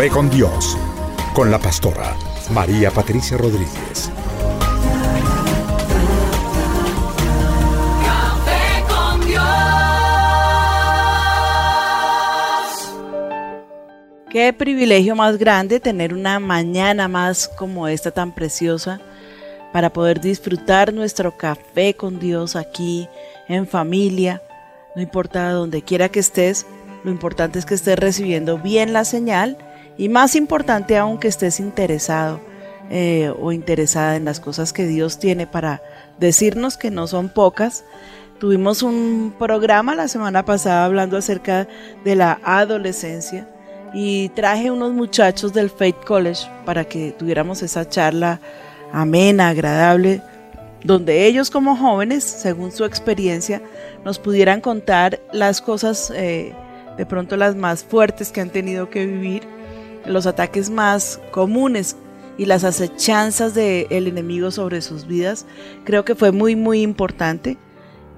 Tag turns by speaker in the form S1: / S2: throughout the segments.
S1: Café con Dios, con
S2: la pastora María Patricia Rodríguez.
S1: Café con Dios.
S3: Qué privilegio más grande tener una mañana más como esta tan preciosa para poder disfrutar nuestro café con Dios aquí en familia. No importa donde quiera que estés, lo importante es que estés recibiendo bien la señal y más importante aún que estés interesado eh, o interesada en las cosas que Dios tiene para decirnos que no son pocas. Tuvimos un programa la semana pasada hablando acerca de la adolescencia y traje unos muchachos del Faith College para que tuviéramos esa charla amena, agradable, donde ellos como jóvenes, según su experiencia, nos pudieran contar las cosas, eh, de pronto las más fuertes que han tenido que vivir, los ataques más comunes y las acechanzas del enemigo sobre sus vidas. Creo que fue muy, muy importante.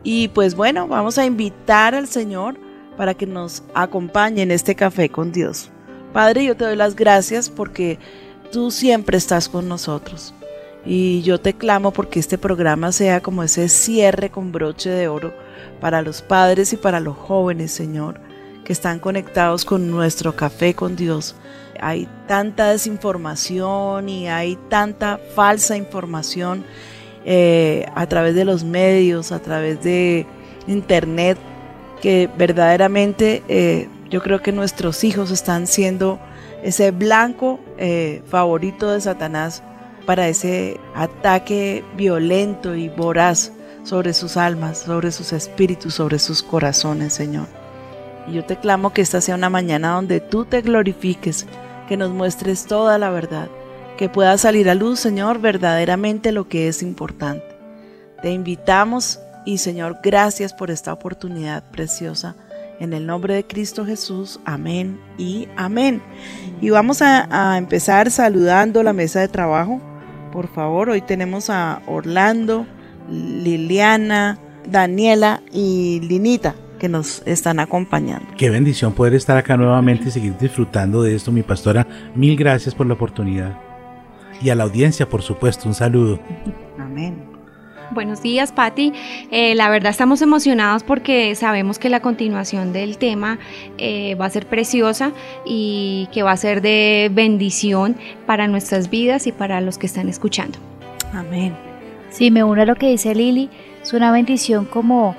S3: Y pues bueno, vamos a invitar al Señor para que nos acompañe en este café con Dios. Padre, yo te doy las gracias porque tú siempre estás con nosotros. Y yo te clamo porque este programa sea como ese cierre con broche de oro para los padres y para los jóvenes, Señor, que están conectados con nuestro café con Dios. Hay tanta desinformación y hay tanta falsa información eh, a través de los medios, a través de internet, que verdaderamente eh, yo creo que nuestros hijos están siendo ese blanco eh, favorito de Satanás para ese ataque violento y voraz sobre sus almas, sobre sus espíritus, sobre sus corazones, Señor. Y yo te clamo que esta sea una mañana donde tú te glorifiques, que nos muestres toda la verdad, que pueda salir a luz, Señor, verdaderamente lo que es importante. Te invitamos y, Señor, gracias por esta oportunidad preciosa. En el nombre de Cristo Jesús, amén y amén. Y vamos a, a empezar saludando la mesa de trabajo. Por favor, hoy tenemos a Orlando, Liliana, Daniela y Linita que nos están acompañando.
S4: Qué bendición poder estar acá nuevamente y seguir disfrutando de esto, mi pastora. Mil gracias por la oportunidad. Y a la audiencia, por supuesto, un saludo.
S3: Amén.
S5: Buenos días, Patti. Eh, la verdad estamos emocionados porque sabemos que la continuación del tema eh, va a ser preciosa y que va a ser de bendición para nuestras vidas y para los que están escuchando.
S3: Amén.
S6: Sí, me uno a lo que dice Lili. Es una bendición como,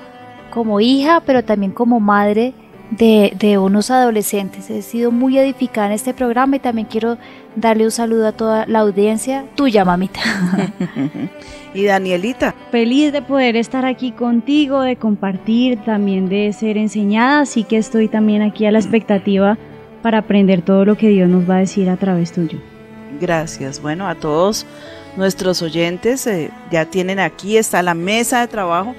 S6: como hija, pero también como madre de, de unos adolescentes. He sido muy edificada en este programa y también quiero darle un saludo a toda la audiencia. Tuya, mamita.
S3: y Danielita.
S7: Feliz de poder estar aquí contigo, de compartir, también de ser enseñada, así que estoy también aquí a la expectativa para aprender todo lo que Dios nos va a decir a través tuyo.
S3: Gracias. Bueno, a todos nuestros oyentes eh, ya tienen aquí, está la mesa de trabajo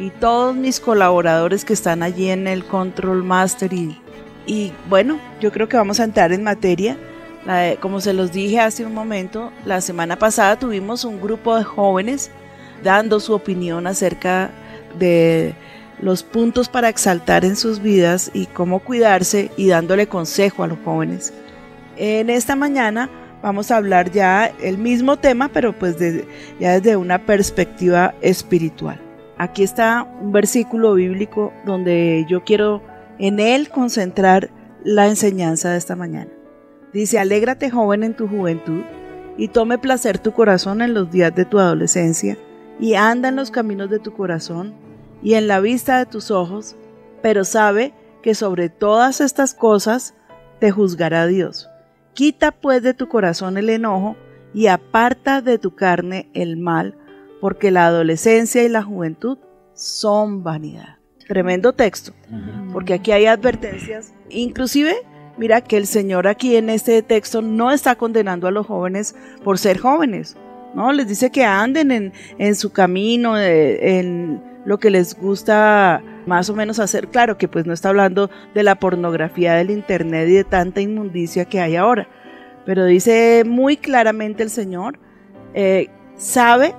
S3: y todos mis colaboradores que están allí en el Control Master y, y bueno, yo creo que vamos a entrar en materia. Como se los dije hace un momento, la semana pasada tuvimos un grupo de jóvenes dando su opinión acerca de los puntos para exaltar en sus vidas y cómo cuidarse y dándole consejo a los jóvenes. En esta mañana vamos a hablar ya el mismo tema, pero pues de- ya desde una perspectiva espiritual. Aquí está un versículo bíblico donde yo quiero en él concentrar la enseñanza de esta mañana. Dice, alégrate joven en tu juventud y tome placer tu corazón en los días de tu adolescencia y anda en los caminos de tu corazón y en la vista de tus ojos, pero sabe que sobre todas estas cosas te juzgará Dios. Quita pues de tu corazón el enojo y aparta de tu carne el mal, porque la adolescencia y la juventud son vanidad. Tremendo texto, porque aquí hay advertencias. Inclusive, mira que el Señor aquí en este texto no está condenando a los jóvenes por ser jóvenes, ¿no? Les dice que anden en, en su camino, eh, en lo que les gusta más o menos hacer. Claro que pues no está hablando de la pornografía del internet y de tanta inmundicia que hay ahora, pero dice muy claramente el Señor, eh, sabe,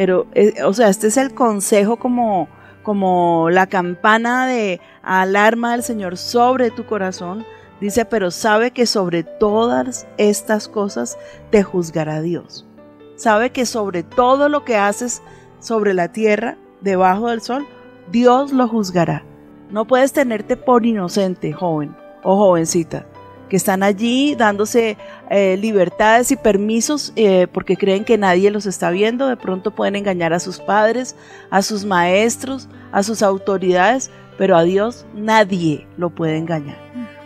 S3: pero, eh, o sea, este es el consejo como, como la campana de alarma del Señor sobre tu corazón. Dice, pero sabe que sobre todas estas cosas te juzgará Dios. Sabe que sobre todo lo que haces sobre la tierra, debajo del sol, Dios lo juzgará. No puedes tenerte por inocente, joven o jovencita, que están allí dándose eh, libertades y permisos eh, porque creen que nadie los está viendo. De pronto pueden engañar a sus padres, a sus maestros, a sus autoridades, pero a Dios nadie lo puede engañar.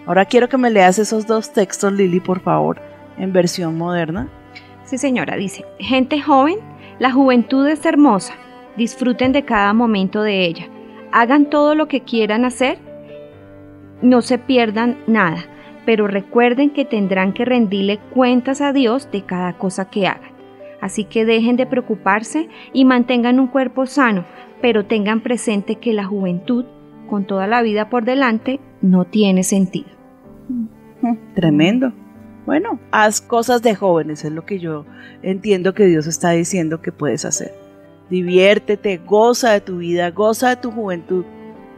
S3: Ahora quiero que me leas esos dos textos, Lili, por favor, en versión moderna.
S5: Sí, señora, dice, gente joven, la juventud es hermosa, disfruten de cada momento de ella, hagan todo lo que quieran hacer, no se pierdan nada, pero recuerden que tendrán que rendirle cuentas a Dios de cada cosa que hagan. Así que dejen de preocuparse y mantengan un cuerpo sano, pero tengan presente que la juventud, con toda la vida por delante, no tiene sentido.
S3: Tremendo. Bueno, haz cosas de jóvenes, es lo que yo entiendo que Dios está diciendo que puedes hacer. Diviértete, goza de tu vida, goza de tu juventud,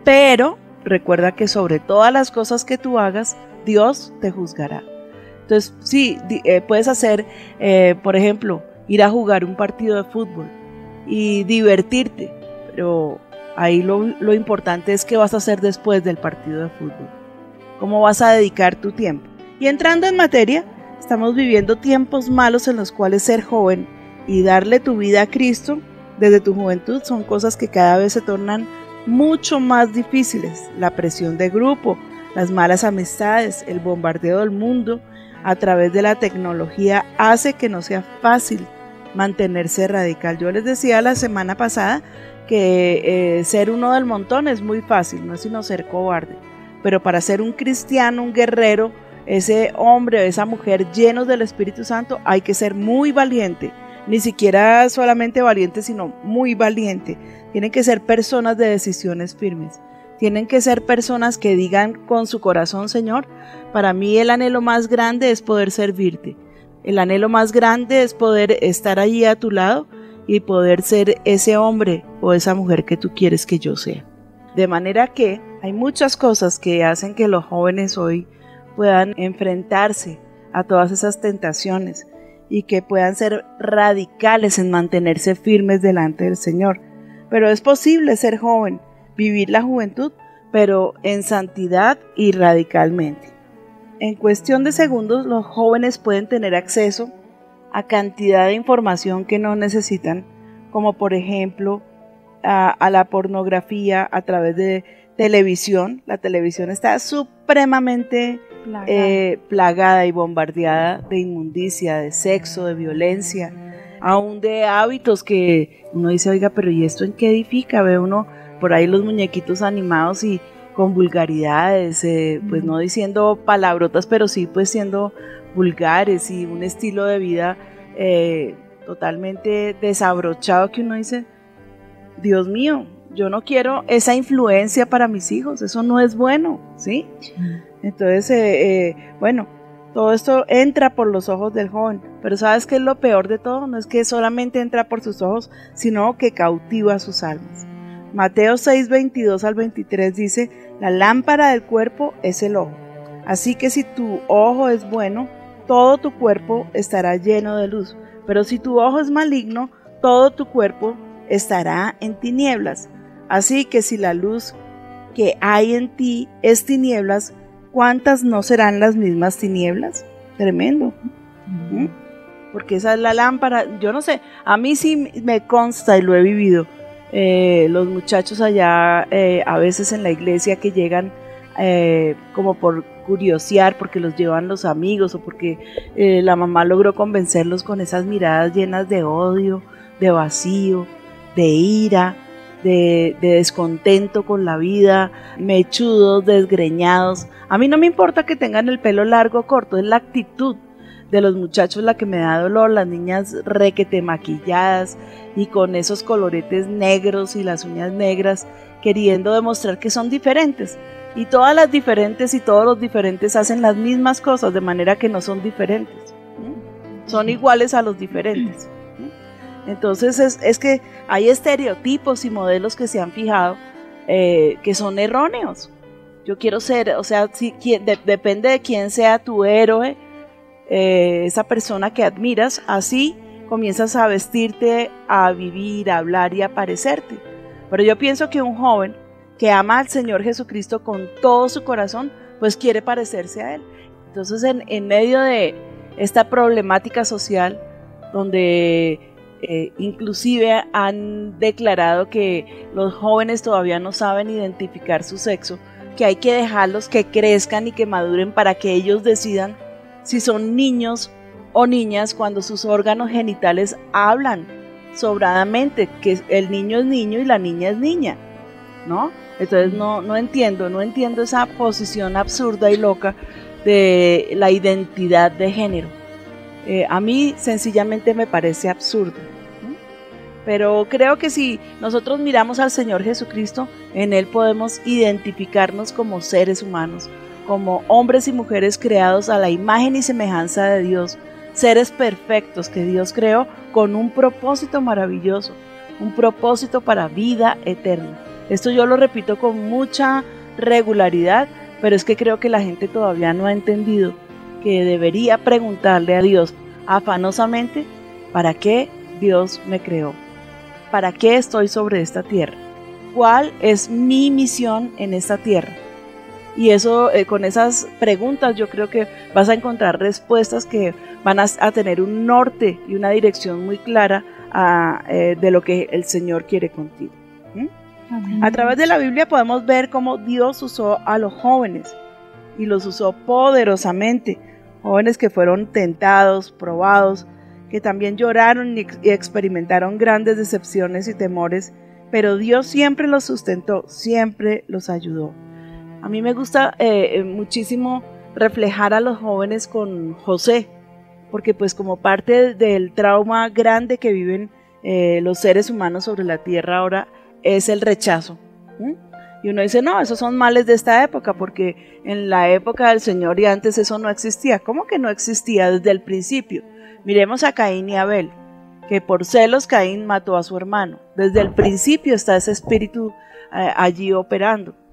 S3: pero recuerda que sobre todas las cosas que tú hagas, Dios te juzgará. Entonces, sí, eh, puedes hacer, eh, por ejemplo, ir a jugar un partido de fútbol y divertirte, pero ahí lo, lo importante es qué vas a hacer después del partido de fútbol, cómo vas a dedicar tu tiempo. Y entrando en materia, estamos viviendo tiempos malos en los cuales ser joven y darle tu vida a Cristo desde tu juventud son cosas que cada vez se tornan mucho más difíciles. La presión de grupo, las malas amistades, el bombardeo del mundo a través de la tecnología hace que no sea fácil mantenerse radical. Yo les decía la semana pasada que eh, ser uno del montón es muy fácil, no es sino ser cobarde. Pero para ser un cristiano, un guerrero, ese hombre o esa mujer llenos del Espíritu Santo, hay que ser muy valiente. Ni siquiera solamente valiente, sino muy valiente. Tienen que ser personas de decisiones firmes. Tienen que ser personas que digan con su corazón, Señor, para mí el anhelo más grande es poder servirte. El anhelo más grande es poder estar allí a tu lado y poder ser ese hombre o esa mujer que tú quieres que yo sea. De manera que hay muchas cosas que hacen que los jóvenes hoy puedan enfrentarse a todas esas tentaciones y que puedan ser radicales en mantenerse firmes delante del Señor. Pero es posible ser joven, vivir la juventud, pero en santidad y radicalmente. En cuestión de segundos, los jóvenes pueden tener acceso a cantidad de información que no necesitan, como por ejemplo a, a la pornografía a través de televisión. La televisión está supremamente
S6: Plagada.
S3: eh, plagada y bombardeada de inmundicia, de sexo, de violencia, aún de hábitos que uno dice, oiga, pero ¿y esto en qué edifica? Ve uno por ahí los muñequitos animados y con vulgaridades, eh, pues no diciendo palabrotas, pero sí pues siendo vulgares y un estilo de vida eh, totalmente desabrochado que uno dice, Dios mío, yo no quiero esa influencia para mis hijos, eso no es bueno, ¿sí? Entonces, eh, eh, bueno, todo esto entra por los ojos del joven, pero ¿sabes qué es lo peor de todo? No es que solamente entra por sus ojos, sino que cautiva sus almas. Mateo 6, 22 al 23 dice, la lámpara del cuerpo es el ojo. Así que si tu ojo es bueno, todo tu cuerpo estará lleno de luz. Pero si tu ojo es maligno, todo tu cuerpo estará en tinieblas. Así que si la luz que hay en ti es tinieblas, ¿cuántas no serán las mismas tinieblas? Tremendo. ¿Mm? Porque esa es la lámpara. Yo no sé, a mí sí me consta y lo he vivido. Eh, los muchachos allá, eh, a veces en la iglesia que llegan eh, como por curiosear, porque los llevan los amigos o porque eh, la mamá logró convencerlos con esas miradas llenas de odio, de vacío, de ira, de, de descontento con la vida, mechudos, desgreñados. A mí no me importa que tengan el pelo largo o corto, es la actitud de los muchachos la que me da dolor, las niñas requete maquilladas y con esos coloretes negros y las uñas negras, queriendo demostrar que son diferentes. Y todas las diferentes y todos los diferentes hacen las mismas cosas, de manera que no son diferentes. Son iguales a los diferentes. Entonces es, es, que hay estereotipos y modelos que se han fijado eh, que son erróneos. Yo quiero ser, o sea, si, de, depende de quién sea tu héroe, eh, esa persona que admiras, así comienzas a vestirte, a vivir, a hablar y a parecerte. Pero yo pienso que un joven que ama al Señor Jesucristo con todo su corazón, pues quiere parecerse a Él. Entonces, en, en medio de esta problemática social, donde eh, inclusive han declarado que los jóvenes todavía no saben identificar su sexo, que hay que dejarlos que crezcan y que maduren para que ellos decidan si son niños o niñas cuando sus órganos genitales hablan sobradamente, que el niño es niño y la niña es niña, ¿no? Entonces no, no entiendo, no entiendo esa posición absurda y loca de la identidad de género. Eh, a mí sencillamente me parece absurdo. Pero creo que si nosotros miramos al Señor Jesucristo, en Él podemos identificarnos como seres humanos, como hombres y mujeres creados a la imagen y semejanza de Dios, seres perfectos que Dios creó con un propósito maravilloso, un propósito para vida eterna. Esto yo lo repito con mucha regularidad, pero es que creo que la gente todavía no ha entendido que debería preguntarle a Dios afanosamente, ¿para qué Dios me creó? ¿Para qué estoy sobre esta tierra? ¿Cuál es mi misión en esta tierra? Y eso, eh, con esas preguntas, yo creo que vas a encontrar respuestas que van a, a tener un norte y una dirección muy clara a, eh, de lo que el Señor quiere contigo. ¿Mm? A través de la Biblia podemos ver cómo Dios usó a los jóvenes y los usó poderosamente. Jóvenes que fueron tentados, probados, que también lloraron y experimentaron grandes decepciones y temores, pero Dios siempre los sustentó, siempre los ayudó. A mí me gusta eh, muchísimo reflejar a los jóvenes con José, porque pues como parte del trauma grande que viven eh, los seres humanos sobre la tierra ahora es el rechazo. Y uno dice, no, esos son males de esta época, porque en la época del Señor y antes eso no existía. ¿Cómo que no existía desde el principio? Miremos a Caín y Abel, que por celos Caín mató a su hermano. Desde el principio está ese espíritu eh, allí operando.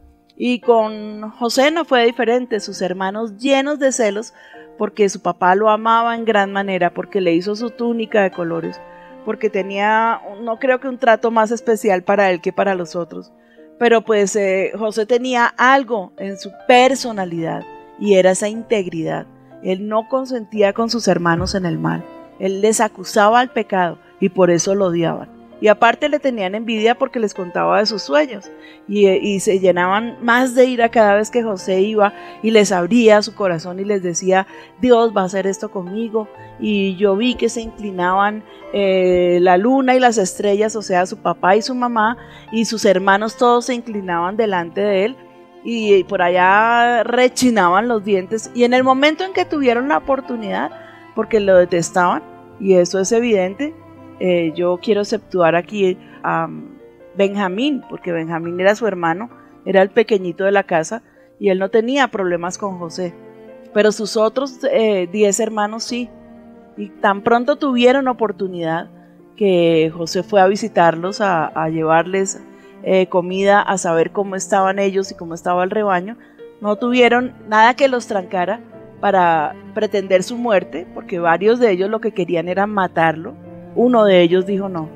S3: Y con José no fue diferente, sus hermanos llenos de celos, porque su papá lo amaba en gran manera, porque le hizo su túnica de colores, porque tenía, no creo que un trato más especial para él que para los otros. Pero pues eh, José tenía algo en su personalidad y era esa integridad. Él no consentía con sus hermanos en el mal. Él les acusaba al pecado y por eso lo odiaban. Y aparte le tenían envidia porque les contaba de sus sueños. Y, y, se llenaban más de ira cada vez que José iba y les abría su corazón y les decía, Dios va a hacer esto conmigo. Y yo vi que se inclinaban eh, la luna y las estrellas, o sea, su papá y su mamá, y sus hermanos todos se inclinaban delante de él. Y por allá rechinaban los dientes. Y en el momento en que tuvieron la oportunidad, porque lo detestaban, y eso es evidente, eh, yo quiero exceptuar aquí a um, Benjamín, porque Benjamín era su hermano, era el pequeñito de la casa y él no tenía problemas con José. Pero sus otros eh, diez hermanos sí. Y tan pronto tuvieron oportunidad que José fue a visitarlos, a, llevarles eh, comida a saber cómo estaban ellos y cómo estaba el rebaño. No tuvieron nada que los trancara para pretender su muerte, porque varios de ellos lo que querían era matarlo. Uno de ellos dijo no,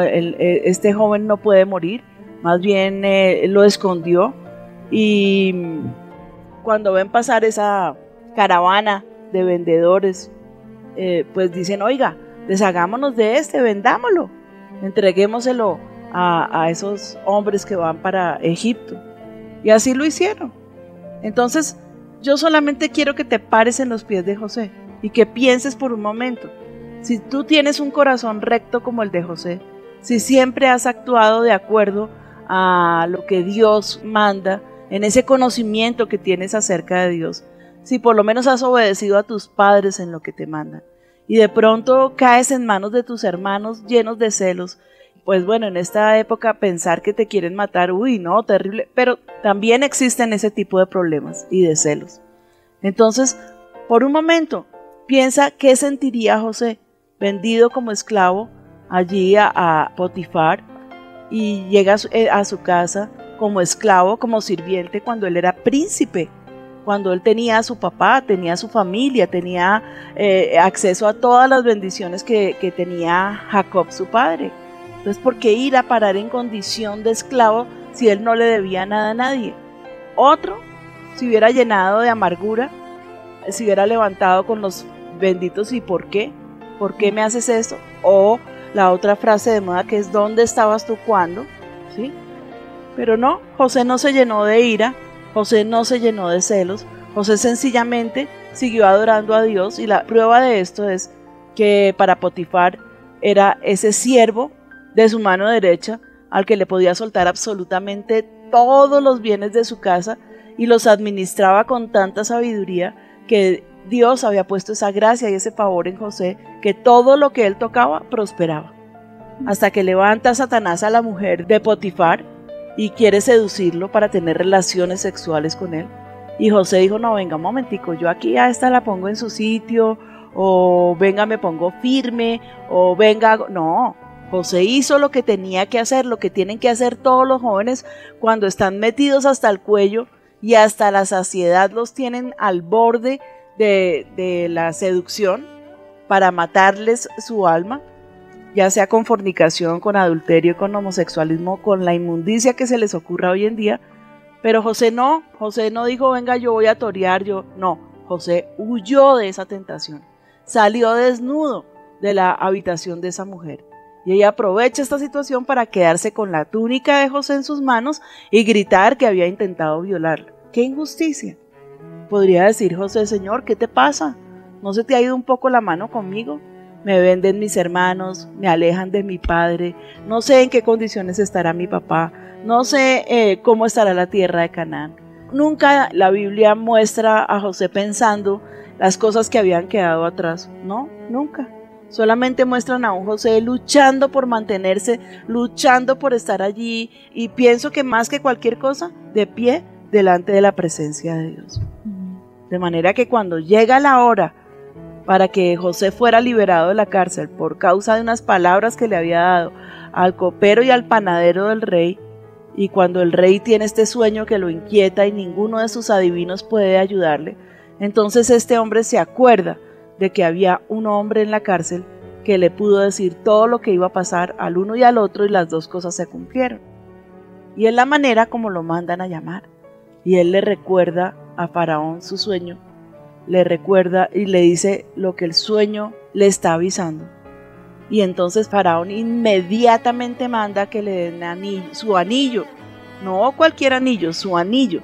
S3: eh, este joven no puede morir, más bien eh, lo escondió y cuando ven pasar esa caravana de vendedores, eh, pues dicen, oiga, deshagámonos de este, vendámoslo, entreguémoselo a, a esos hombres que van para Egipto. Y así lo hicieron. Entonces, yo solamente quiero que te pares en los pies de José y que pienses por un momento. Si tú tienes un corazón recto como el de José, si siempre has actuado de acuerdo a lo que Dios manda, en ese conocimiento que tienes acerca de Dios, si por lo menos has obedecido a tus padres en lo que te mandan, y de pronto caes en manos de tus hermanos llenos de celos, pues bueno, en esta época pensar que te quieren matar, uy, no, terrible, pero también existen ese tipo de problemas y de celos. Entonces, por un momento, piensa qué sentiría José, vendido como esclavo allí a, a Potifar, y llega a su, eh, a su casa como esclavo, como sirviente, cuando él era príncipe, cuando él tenía a su papá, tenía a su familia, tenía eh, acceso a todas las bendiciones que, que tenía Jacob, su padre. Entonces, ¿por qué ir a parar en condición de esclavo si él no le debía nada a nadie? Otro, si hubiera llenado de amargura, se hubiera levantado con los benditos y ¿por qué? ¿Por qué me haces esto? O la otra frase de moda que es ¿dónde estabas tú cuando? ¿Sí? Pero no, José no se llenó de ira, José no se llenó de celos, José sencillamente siguió adorando a Dios y la prueba de esto es que para Potifar era ese siervo de su mano derecha al que le podía soltar absolutamente todos los bienes de su casa y los administraba con tanta sabiduría que Dios había puesto esa gracia y ese favor en José que todo lo que él tocaba prosperaba. Hasta que levanta Satanás a la mujer de Potifar y quiere seducirlo para tener relaciones sexuales con él. Y José dijo, no, venga un momentico, yo aquí a esta la pongo en su sitio, o venga, me pongo firme, o venga, no. José hizo lo que tenía que hacer, lo que tienen que hacer todos los jóvenes cuando están metidos hasta el cuello y hasta la saciedad los tienen al borde de, la seducción para matarles su alma, ya sea con fornicación, con adulterio, con homosexualismo, con la inmundicia que se les ocurra hoy en día. Pero José no, José no dijo, venga, yo voy a torear, yo no, José huyó de esa tentación, salió desnudo de la habitación de esa mujer. Y ella aprovecha esta situación para quedarse con la túnica de José en sus manos y gritar que había intentado violarla. ¡Qué injusticia! Podría decir José, Señor, ¿qué te pasa? ¿No se te ha ido un poco la mano conmigo? Me venden mis hermanos, me alejan de mi padre, no sé en qué condiciones estará mi papá, no sé eh, cómo estará la tierra de Canaán. Nunca la Biblia muestra a José pensando las cosas que habían quedado atrás. No, nunca. Solamente muestran a un José luchando por mantenerse, luchando por estar allí y pienso que más que cualquier cosa, de pie delante de la presencia de Dios. De manera que cuando llega la hora para que José fuera liberado de la cárcel por causa de unas palabras que le había dado al copero y al panadero del rey, y cuando el rey tiene este sueño que lo inquieta y ninguno de sus adivinos puede ayudarle, entonces este hombre se acuerda de que había un hombre en la cárcel que le pudo decir todo lo que iba a pasar al uno y al otro y las dos cosas se cumplieron. Y es la manera como lo mandan a llamar. Y él le recuerda a Faraón su sueño, le recuerda y le dice lo que el sueño le está avisando. Y entonces Faraón inmediatamente manda que le den su anillo, no cualquier anillo, su anillo,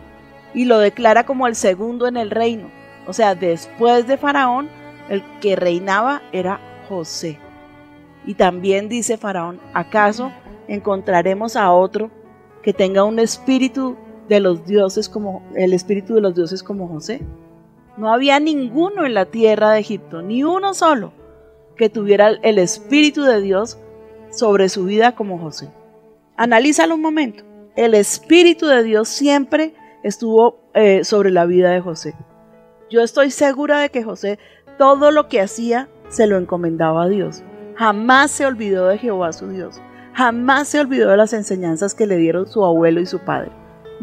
S3: y lo declara como el segundo en el reino. O sea, después de Faraón, el que reinaba era José. Y también dice Faraón, ¿acaso encontraremos a otro que tenga un espíritu de los dioses como el espíritu de los dioses como José? No había ninguno en la tierra de Egipto, ni uno solo, que tuviera el espíritu de Dios sobre su vida como José. Analízalo un momento. El espíritu de Dios siempre estuvo eh, sobre la vida de José. Yo estoy segura de que José todo lo que hacía se lo encomendaba a Dios. Jamás se olvidó de Jehová su Dios. jamás se olvidó de las enseñanzas que le dieron su abuelo y su padre.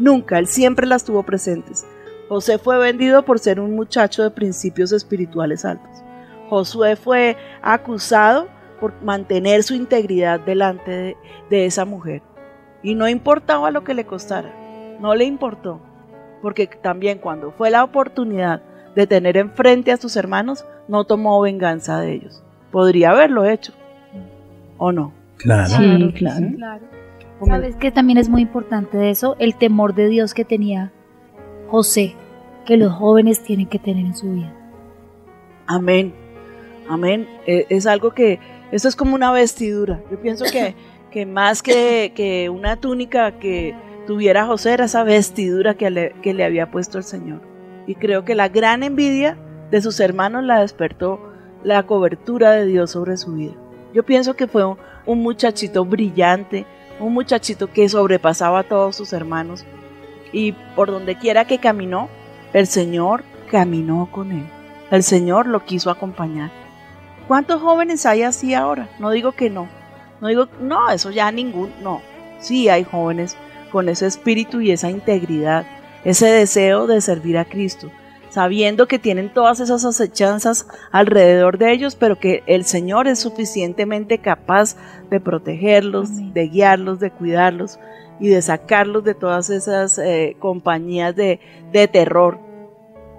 S3: Nunca, él siempre las tuvo presentes. José fue vendido por ser un muchacho de principios espirituales altos. Josué fue acusado por mantener su integridad delante de, de esa mujer. Y no importaba lo que le costara, no le importó, porque también cuando fue la oportunidad de tener enfrente a sus hermanos, no tomó venganza de ellos. Podría haberlo hecho, ¿o no?
S4: Claro.
S7: Sí, claro.
S6: ¿Sabes que también es muy importante de eso? El temor de Dios que tenía José, que los jóvenes tienen que tener en su vida.
S3: Amén. Amén. Eh, Es algo que, esto es como una vestidura. Yo pienso que, que más que, que una túnica que tuviera José era esa vestidura que le, que le había puesto el Señor. Y creo que la gran envidia de sus hermanos la despertó la cobertura de Dios sobre su vida. Yo pienso que fue un, un muchachito brillante, un muchachito que sobrepasaba a todos sus hermanos. Y por donde quiera que caminó, el Señor caminó con él. El Señor lo quiso acompañar. ¿Cuántos jóvenes hay así ahora? No digo que no. No digo, no, eso ya ningún, no. Sí hay jóvenes con ese espíritu y esa integridad, ese deseo de servir a Cristo, sabiendo que tienen todas esas acechanzas alrededor de ellos, pero que el Señor es suficientemente capaz de protegerlos,
S6: Amén.
S3: de guiarlos, de cuidarlos y de sacarlos de todas esas eh, compañías de, de terror.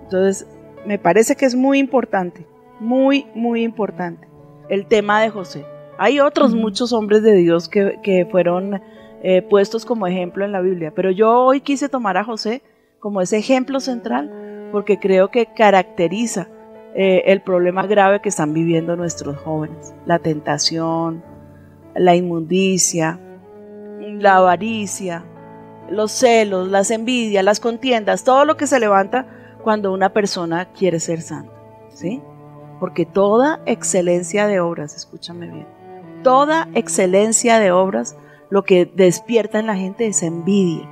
S3: Entonces, me parece que es muy importante, muy, muy importante el tema de José. Hay otros muchos hombres de Dios que, que fueron eh, puestos como ejemplo en la Biblia, pero yo hoy quise tomar a José como ese ejemplo central porque creo que caracteriza eh, el problema grave que están viviendo nuestros jóvenes, la tentación, la inmundicia, la avaricia, los celos, las envidias, las contiendas, todo lo que se levanta cuando una persona quiere ser santa, ¿sí? Porque toda excelencia de obras, escúchame bien, toda excelencia de obras lo que despierta en la gente es envidia,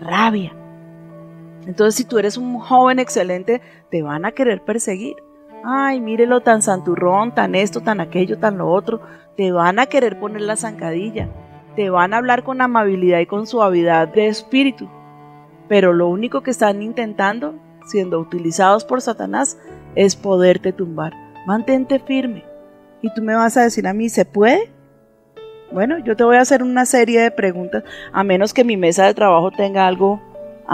S3: rabia. Entonces, si tú eres un joven excelente, te van a querer perseguir. Ay, mírelo tan santurrón, tan esto, tan aquello, tan lo otro. Te van a querer poner la zancadilla. Te van a hablar con amabilidad y con suavidad de espíritu. Pero lo único que están intentando, siendo utilizados por Satanás, es poderte tumbar. Mantente firme. Y tú me vas a decir a mí, ¿se puede? Bueno, yo te voy a hacer una serie de preguntas, a menos que mi mesa de trabajo tenga algo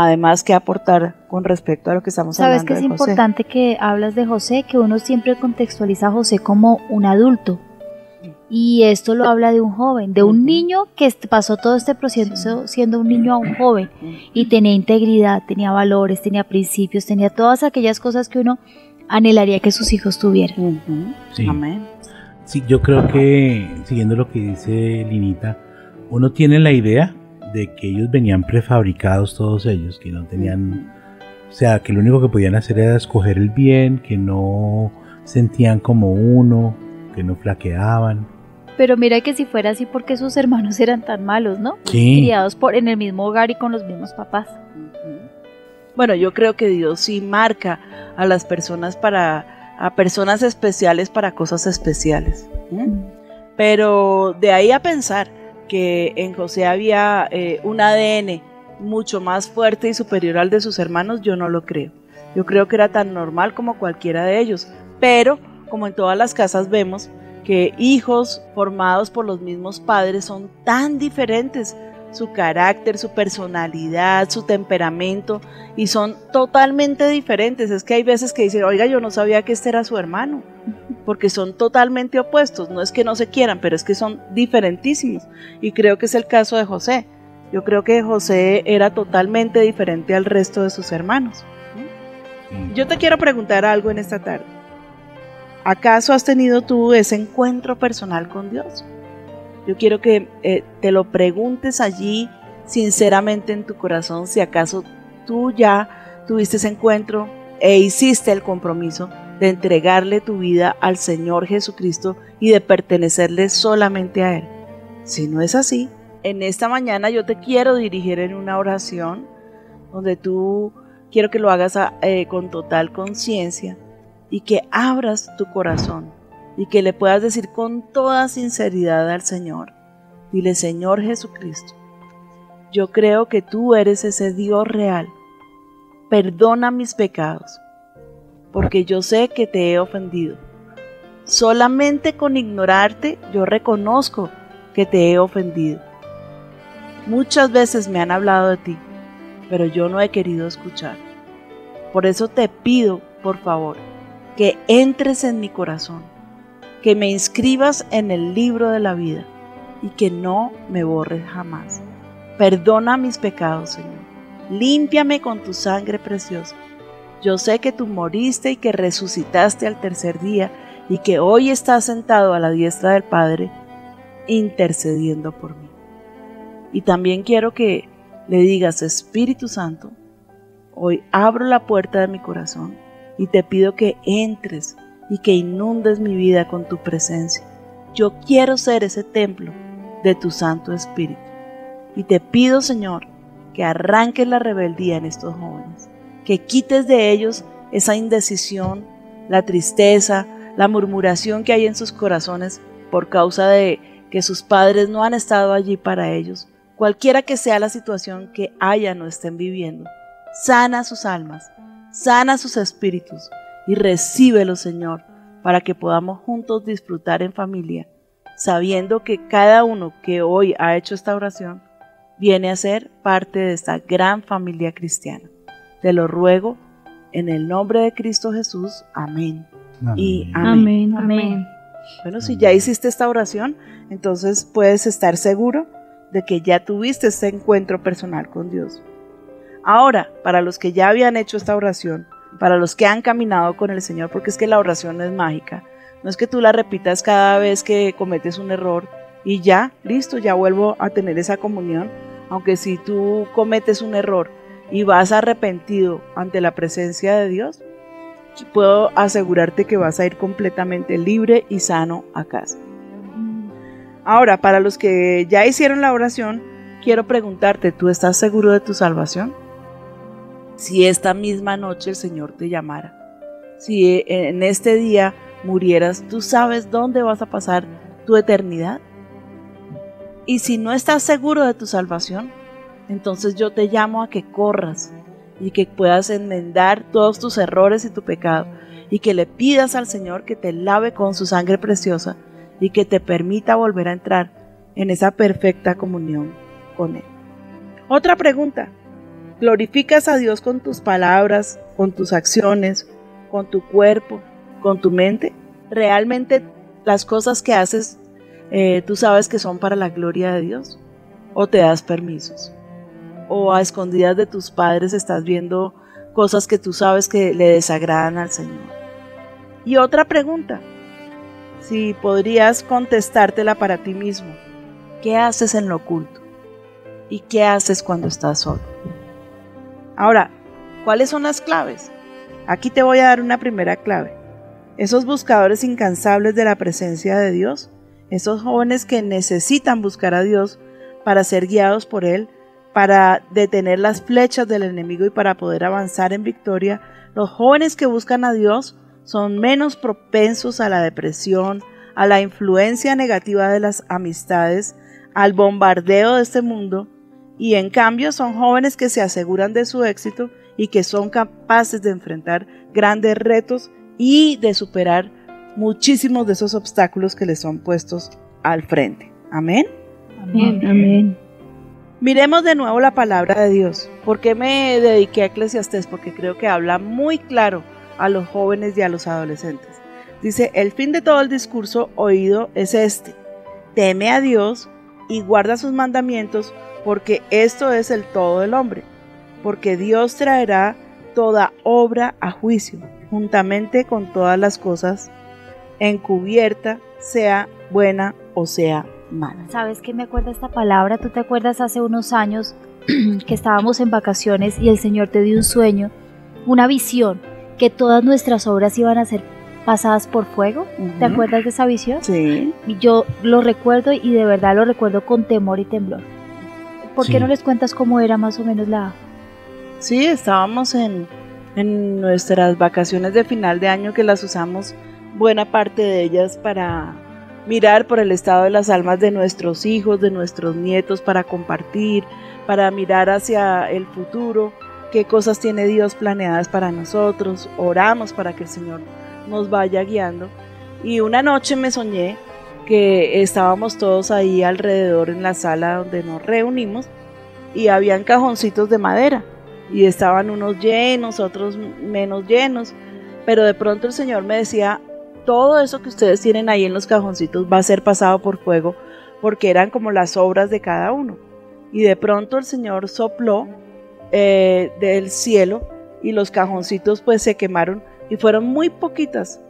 S3: además que aportar con respecto a lo que estamos
S6: Sabes
S3: hablando.
S6: que es
S3: de José.
S6: importante que hablas de José, que uno siempre contextualiza a José como un adulto. Y esto lo habla de un joven, de un niño que pasó todo este proceso siendo un niño a un joven y tenía integridad, tenía valores, tenía principios, tenía todas aquellas cosas que uno anhelaría que sus hijos tuvieran.
S4: Sí.
S3: Amén.
S4: Sí, yo creo que, siguiendo lo que dice Linita, uno tiene la idea de que ellos venían prefabricados todos ellos, que no tenían, o sea, que lo único que podían hacer era escoger el bien, que no sentían como uno, que no flaqueaban.
S6: Pero mira que si fuera así, porque sus hermanos eran tan malos, ¿no?
S4: Sí,
S6: Criados por, en el mismo hogar y con los mismos papás.
S3: Bueno, yo creo que Dios sí marca a las personas para, a personas especiales para cosas especiales. ¿m? Pero de ahí a pensar que en José había eh, un ADN mucho más fuerte y superior al de sus hermanos, yo no lo creo. Yo creo que era tan normal como cualquiera de ellos. Pero, como en todas las casas vemos, que hijos formados por los mismos padres son tan diferentes, su carácter, su personalidad, su temperamento, y son totalmente diferentes. Es que hay veces que dicen, oiga, yo no sabía que este era su hermano, porque son totalmente opuestos. No es que no se quieran, pero es que son diferentísimos. Y creo que es el caso de José. Yo creo que José era totalmente diferente al resto de sus hermanos. Yo te quiero preguntar algo en esta tarde. ¿Acaso has tenido tú ese encuentro personal con Dios? Yo quiero que eh, te lo preguntes allí sinceramente en tu corazón si acaso tú ya tuviste ese encuentro e hiciste el compromiso de entregarle tu vida al Señor Jesucristo y de pertenecerle solamente a Él. Si no es así, en esta mañana yo te quiero dirigir en una oración donde tú quiero que lo hagas a- eh, con total conciencia y que abras tu corazón y que le puedas decir con toda sinceridad al Señor, Dile, Señor Jesucristo, yo creo que tú eres ese Dios real. Perdona mis pecados, porque yo sé que te he ofendido. Solamente con ignorarte yo reconozco que te he ofendido. Muchas veces me han hablado de ti, pero yo no he querido escuchar. Por eso te pido, por favor, que entres en mi corazón, que me inscribas en el libro de la vida y que no me borres jamás. Perdona mis pecados, Señor. Límpiame con tu sangre preciosa. Yo sé que tú moriste y que resucitaste al tercer día y que hoy estás sentado a la diestra del Padre intercediendo por mí. Y también quiero que le digas, Espíritu Santo, hoy abro la puerta de mi corazón y te pido que entres y que inundes mi vida con tu presencia. Yo quiero ser ese templo de tu Santo Espíritu. Y te pido, Señor, que arranques la rebeldía en estos jóvenes, que quites de ellos esa indecisión, la tristeza, la murmuración que hay en sus corazones por causa de que sus padres no han estado allí para ellos, cualquiera que sea la situación que hayan o estén viviendo. Sana sus almas, sana sus espíritus y recíbelos, Señor, para que podamos juntos disfrutar en familia, sabiendo que cada uno que hoy ha hecho esta oración viene a ser parte de esta gran familia cristiana. Te lo ruego en el nombre de Cristo Jesús. Amén. Y amén.
S7: Amén.
S5: Amén.
S3: Bueno, si ya hiciste esta oración, entonces puedes estar seguro de que ya tuviste este encuentro personal con Dios. Ahora, para los que ya habían hecho esta oración, para los que han caminado con el Señor, porque es que la oración no es mágica, no es que tú la repitas cada vez que cometes un error y ya, listo, ya vuelvo a tener esa comunión, aunque si tú cometes un error y vas arrepentido ante la presencia de Dios, puedo asegurarte que vas a ir completamente libre y sano a casa. Ahora, para los que ya hicieron la oración, quiero preguntarte, ¿tú estás seguro de tu salvación? Si esta misma noche el Señor te llamara, si en este día murieras, ¿tú sabes dónde vas a pasar tu eternidad? Y si no estás seguro de tu salvación, entonces yo te llamo a que corras y que puedas enmendar todos tus errores y tu pecado y que le pidas al Señor que te lave con su sangre preciosa y que te permita volver a entrar en esa perfecta comunión con Él. Otra pregunta. ¿Glorificas a Dios con tus palabras, con tus acciones, con tu cuerpo, con tu mente? ¿Realmente las cosas que haces eh, tú sabes que son para la gloria de Dios? ¿O te das permisos? ¿O a escondidas de tus padres estás viendo cosas que tú sabes que le desagradan al Señor? Y otra pregunta, si podrías contestártela para ti mismo. ¿Qué haces en lo oculto? ¿Y qué haces cuando estás solo? Ahora, ¿cuáles son las claves? Aquí te voy a dar una primera clave. Esos buscadores incansables de la presencia de Dios, esos jóvenes que necesitan buscar a Dios para ser guiados por Él, para detener las flechas del enemigo y para poder avanzar en victoria, los jóvenes que buscan a Dios son menos propensos a la depresión, a la influencia negativa de las amistades, al bombardeo de este mundo, y en cambio son jóvenes que se aseguran de su éxito y que son capaces de enfrentar grandes retos y de superar muchísimos de esos obstáculos que les son puestos al frente. Amén.
S7: Amén. Amén.
S3: Miremos de nuevo la palabra de Dios. ¿Por qué me dediqué a Eclesiastés? Porque creo que habla muy claro a los jóvenes y a los adolescentes. Dice, el fin de todo el discurso oído es este. Teme a Dios y guarda sus mandamientos porque esto es el todo del hombre. Porque Dios traerá toda obra a juicio, juntamente con todas las cosas, encubierta, sea buena o sea mala.
S6: ¿Sabes qué me acuerda esta palabra? ¿Tú te acuerdas hace unos años que estábamos en vacaciones y el Señor te dio un sueño, una visión, que todas nuestras obras iban a ser pasadas por fuego? ¿Te acuerdas de esa visión?
S3: Sí.
S6: Yo lo recuerdo y de verdad lo recuerdo con temor y temblor. ¿Por
S4: Sí.
S6: qué no les cuentas cómo era más o menos la...
S3: Sí, estábamos en, en nuestras vacaciones de final de año que las usamos buena parte de ellas para mirar por el estado de las almas de nuestros hijos, de nuestros nietos, para compartir, para mirar hacia el futuro, qué cosas tiene Dios planeadas para nosotros. Oramos para que el Señor nos vaya guiando. Y una noche me soñé que estábamos todos ahí alrededor en la sala donde nos reunimos y habían cajoncitos de madera y estaban unos llenos, otros menos llenos, pero de pronto el Señor me decía, todo eso que ustedes tienen ahí en los cajoncitos va a ser pasado por fuego porque eran como las obras de cada uno. Y de pronto el Señor sopló eh, del cielo y los cajoncitos pues se quemaron y fueron muy poquitas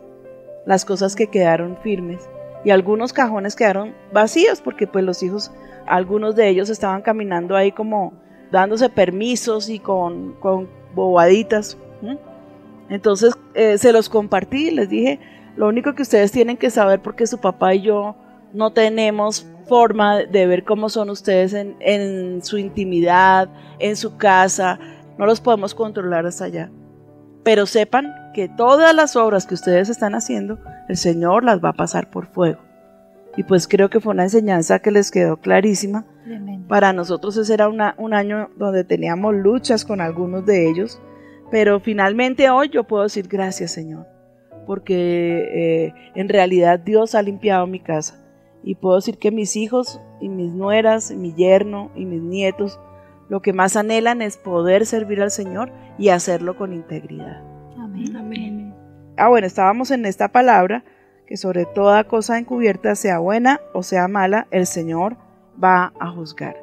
S3: las cosas que quedaron firmes y algunos cajones quedaron vacíos porque pues los hijos, algunos de ellos estaban caminando ahí como dándose permisos y con, con bobaditas. Entonces eh, se los compartí, les dije, lo único que ustedes tienen que saber porque su papá y yo no tenemos forma de ver cómo son ustedes en, en su intimidad, en su casa, no los podemos controlar hasta allá. Pero sepan que todas las obras que ustedes están haciendo, el Señor las va a pasar por fuego. Y pues creo que fue una enseñanza que les quedó clarísima.
S6: Tremendo.
S3: Para nosotros ese era una- un año donde teníamos luchas con algunos de ellos, pero finalmente hoy yo puedo decir gracias Señor, porque eh, en realidad Dios ha limpiado mi casa y puedo decir que mis hijos y mis nueras, y mi yerno y mis nietos, lo que más anhelan es poder servir al Señor y hacerlo con integridad.
S6: Amén.
S3: Ah, bueno, estábamos en esta palabra que sobre toda cosa encubierta, sea buena o sea mala, el Señor va a juzgar.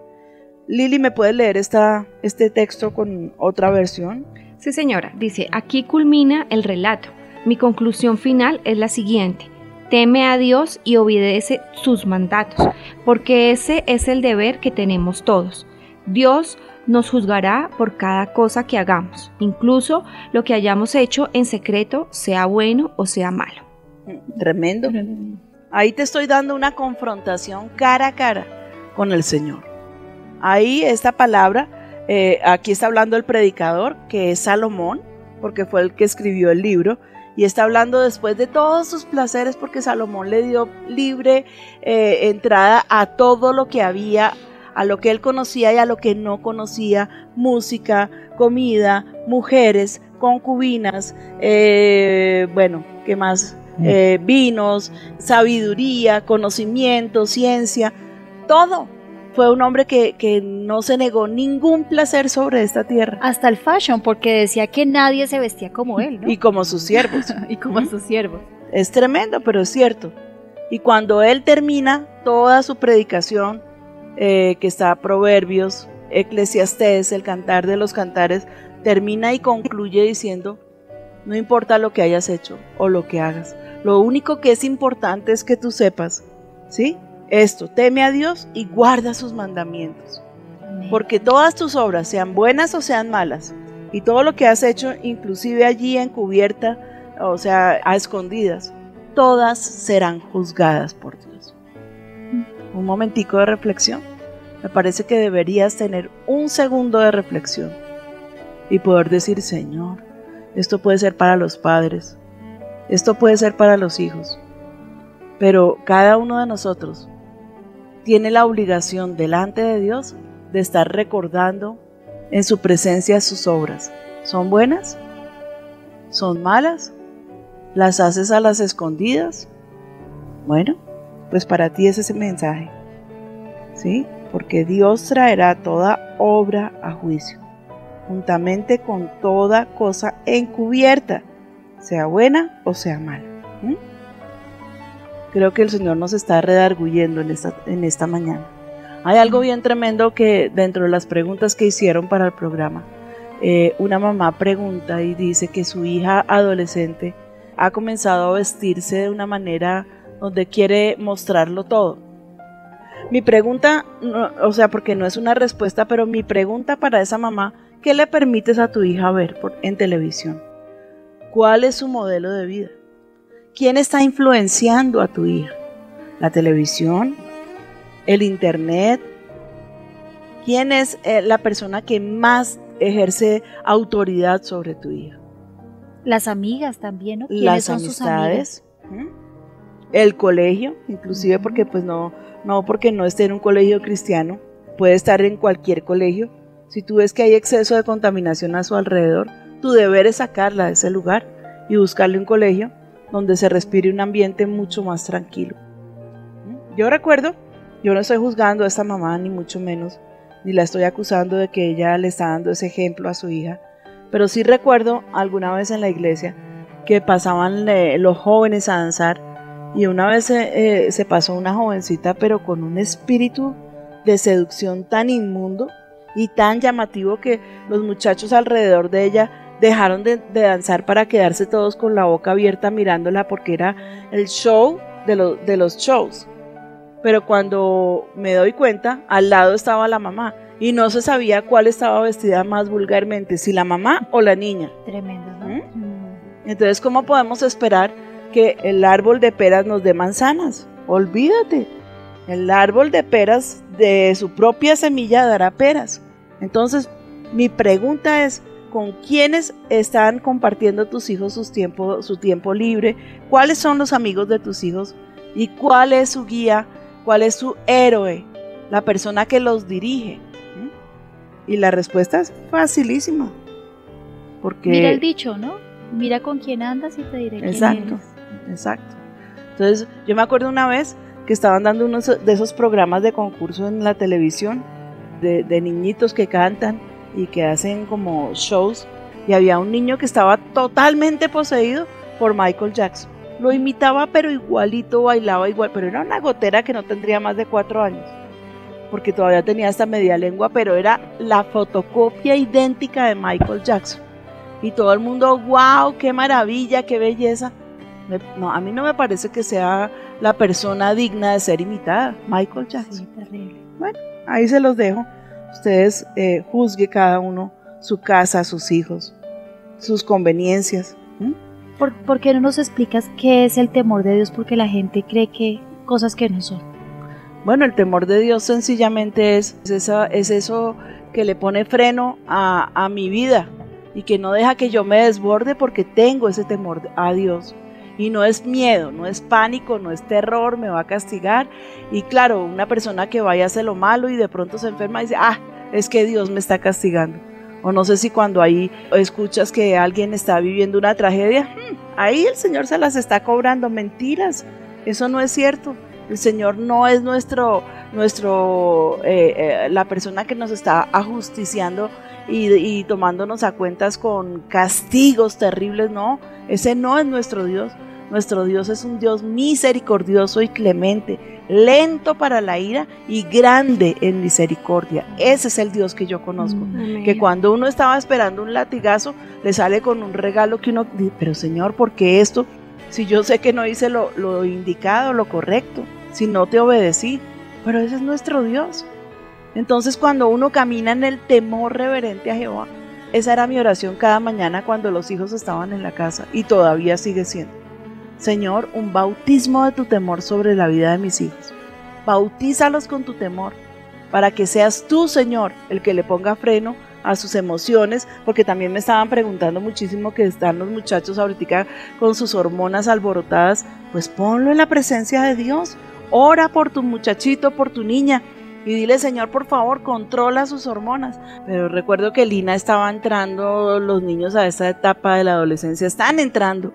S3: Lili, ¿me puedes leer esta, este texto con otra versión?
S5: Sí, señora. Dice, aquí culmina el relato. Mi conclusión final es la siguiente. Teme a Dios y obedece sus mandatos, porque ese es el deber que tenemos todos. Dios nos juzgará por cada cosa que hagamos, incluso lo que hayamos hecho en secreto, sea bueno o sea malo.
S3: Tremendo. Ahí te estoy dando una confrontación cara a cara con el Señor. Ahí esta palabra, eh, aquí está hablando el predicador, que es Salomón, porque fue el que escribió el libro, y está hablando después de todos sus placeres, porque Salomón le dio libre eh, entrada a todo lo que había, a lo que él conocía y a lo que no conocía, música, comida, mujeres, concubinas, eh, bueno, ¿qué más? Eh, vinos, sabiduría, conocimiento, ciencia, todo. Fue un hombre que, que no se negó ningún placer sobre esta tierra.
S6: Hasta el fashion, porque decía que nadie se vestía como él, ¿no?
S3: Y como sus siervos.
S6: y como a sus siervos.
S3: Es tremendo, pero es cierto. Y cuando él termina toda su predicación, eh, que está Proverbios, Eclesiastés, el cantar de los cantares, termina y concluye diciendo, no importa lo que hayas hecho o lo que hagas, lo único que es importante es que tú sepas, ¿sí? Esto, teme a Dios y guarda sus mandamientos. Porque todas tus obras, sean buenas o sean malas, y todo lo que has hecho, inclusive allí encubierta, o sea, a escondidas, todas serán juzgadas por Dios. Un momentico de reflexión. Me parece que deberías tener un segundo de reflexión y poder decir, Señor, esto puede ser para los padres, esto puede ser para los hijos, pero cada uno de nosotros tiene la obligación delante de Dios de estar recordando en su presencia sus obras. ¿Son buenas? ¿Son malas? ¿Las haces a las escondidas? Bueno, pues para ti es ese mensaje. ¿Sí? Porque Dios traerá toda obra a juicio, juntamente con toda cosa encubierta, sea buena o sea mala. Creo que el Señor nos está redarguyendo en esta, en esta mañana. Hay algo bien tremendo que dentro de las preguntas que hicieron para el programa, eh, una mamá pregunta y dice que su hija adolescente ha comenzado a vestirse de una manera donde quiere mostrarlo todo. Mi pregunta, no, o sea, porque no es una respuesta, pero mi pregunta para esa mamá, ¿qué le permites a tu hija ver por, en televisión? ¿Cuál es su modelo de vida? ¿Quién está influenciando a tu hija? ¿La televisión? ¿El internet? ¿Quién es eh, la persona que más ejerce autoridad sobre tu hija?
S6: Las amigas también, ¿no? ¿Quiénes
S3: Las
S6: son sus amigas?
S3: ¿Mm? El colegio, inclusive porque pues no, no porque no esté en un colegio cristiano, puede estar en cualquier colegio. Si tú ves que hay exceso de contaminación a su alrededor, tu deber es sacarla de ese lugar y buscarle un colegio donde se respire un ambiente mucho más tranquilo. Yo recuerdo, yo no estoy juzgando a esta mamá ni mucho menos, ni la estoy acusando de que ella le está dando ese ejemplo a su hija, pero sí recuerdo alguna vez en la iglesia que pasaban eh, los jóvenes a danzar y una vez eh, se pasó una jovencita pero con un espíritu de seducción tan inmundo y tan llamativo que los muchachos alrededor de ella dejaron de, de danzar para quedarse todos con la boca abierta mirándola porque era el show de, lo- de los shows. Pero cuando me doy cuenta, al lado estaba la mamá y no se sabía cuál estaba vestida más vulgarmente, si la mamá o la niña.
S6: Tremendo, ¿no?
S3: ¿Mm? Entonces, ¿cómo podemos esperar que el árbol de peras nos dé manzanas? Olvídate. El árbol de peras de su propia semilla dará peras. Entonces, mi pregunta es, ¿con quiénes están compartiendo tus hijos sus tiempo, su tiempo libre? ¿Cuáles son los amigos de tus hijos? ¿Y cuál es su guía? ¿Cuál es su héroe? La persona que los dirige. ¿Mm? Y la respuesta es facilísima. Porque
S6: Mira el dicho, ¿no? Mira con quién andas y te diré quién
S3: Exacto,
S6: eres.
S3: Exacto. Entonces, yo me acuerdo una vez que estaban dando uno de esos programas de concurso en la televisión de, niñitos que cantan y que hacen como shows y había un niño que estaba totalmente poseído por Michael Jackson. Lo imitaba pero igualito, bailaba igual, pero era una gotera que no tendría más de cuatro años, porque todavía tenía esta media lengua, pero era la fotocopia idéntica de Michael Jackson. Y todo el mundo, wow, qué maravilla, qué belleza. Me- no, a mí no me parece que sea la persona digna de ser imitada, Michael Jackson.
S6: Sí, terrible.
S3: Ahí se los dejo. Ustedes eh, juzgue cada uno su casa, sus hijos, sus conveniencias. ¿m?
S6: ¿Por, por qué no nos explicas qué es el temor de Dios? Porque la gente cree que cosas que no son.
S3: Bueno, el temor de Dios sencillamente es, es, esa- es eso que le pone freno a, a mi vida y que no deja que yo me desborde porque tengo ese temor a Dios. Y no es miedo, no es pánico, no es terror, me va a castigar. Y claro, una persona que vaya a hacer lo malo y de pronto se enferma y dice, ah, es que Dios me está castigando. O no sé si cuando ahí escuchas que alguien está viviendo una tragedia, hmm, ahí el Señor se las está cobrando. Mentiras, eso no es cierto. El Señor no es nuestro, nuestro, eh, eh, la persona que nos está ajusticiando y, y tomándonos a cuentas con castigos terribles, no. Ese no es nuestro Dios. Nuestro Dios es un Dios misericordioso y clemente, lento para la ira y grande en misericordia. Ese es el Dios que yo conozco.
S5: Amén.
S3: Que cuando uno estaba esperando un latigazo, le sale con un regalo que uno dice, pero Señor, ¿por qué esto? Si yo sé que no hice lo, lo indicado, lo correcto, si no te obedecí, pero ese es nuestro Dios. Entonces cuando uno camina en el temor reverente a Jehová, esa era mi oración cada mañana cuando los hijos estaban en la casa y todavía sigue siendo. Señor, un bautismo de tu temor sobre la vida de mis hijos. Bautízalos con tu temor para que seas tú, Señor, el que le ponga freno a sus emociones, porque también me estaban preguntando muchísimo que están los muchachos ahorita con sus hormonas alborotadas, pues ponlo en la presencia de Dios. Ora por tu muchachito, por tu niña, y dile, Señor, por favor, controla sus hormonas. Pero recuerdo que Lina estaba entrando, los niños a esta etapa de la adolescencia están entrando.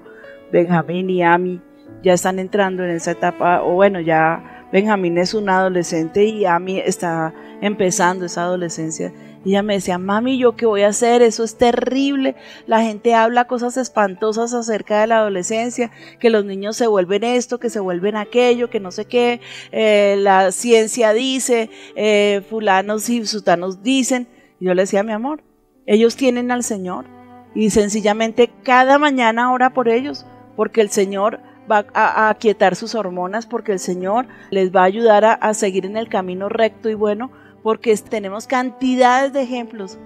S3: Benjamín y Ami ya están entrando en esa etapa, o bueno, ya Benjamín es un adolescente y Ami está empezando esa adolescencia. Y ella me decía, mami, ¿yo qué voy a hacer? Eso es terrible. La gente habla cosas espantosas acerca de la adolescencia, que los niños se vuelven esto, que se vuelven aquello, que no sé qué. Eh, la ciencia dice, eh, fulanos y sutanos dicen. Y yo le decía, mi amor, ellos tienen al Señor. Y sencillamente cada mañana ora por ellos, porque el Señor va a, a aquietar sus hormonas, porque el Señor les va a ayudar a, a seguir en el camino recto y bueno, porque tenemos cantidades de ejemplos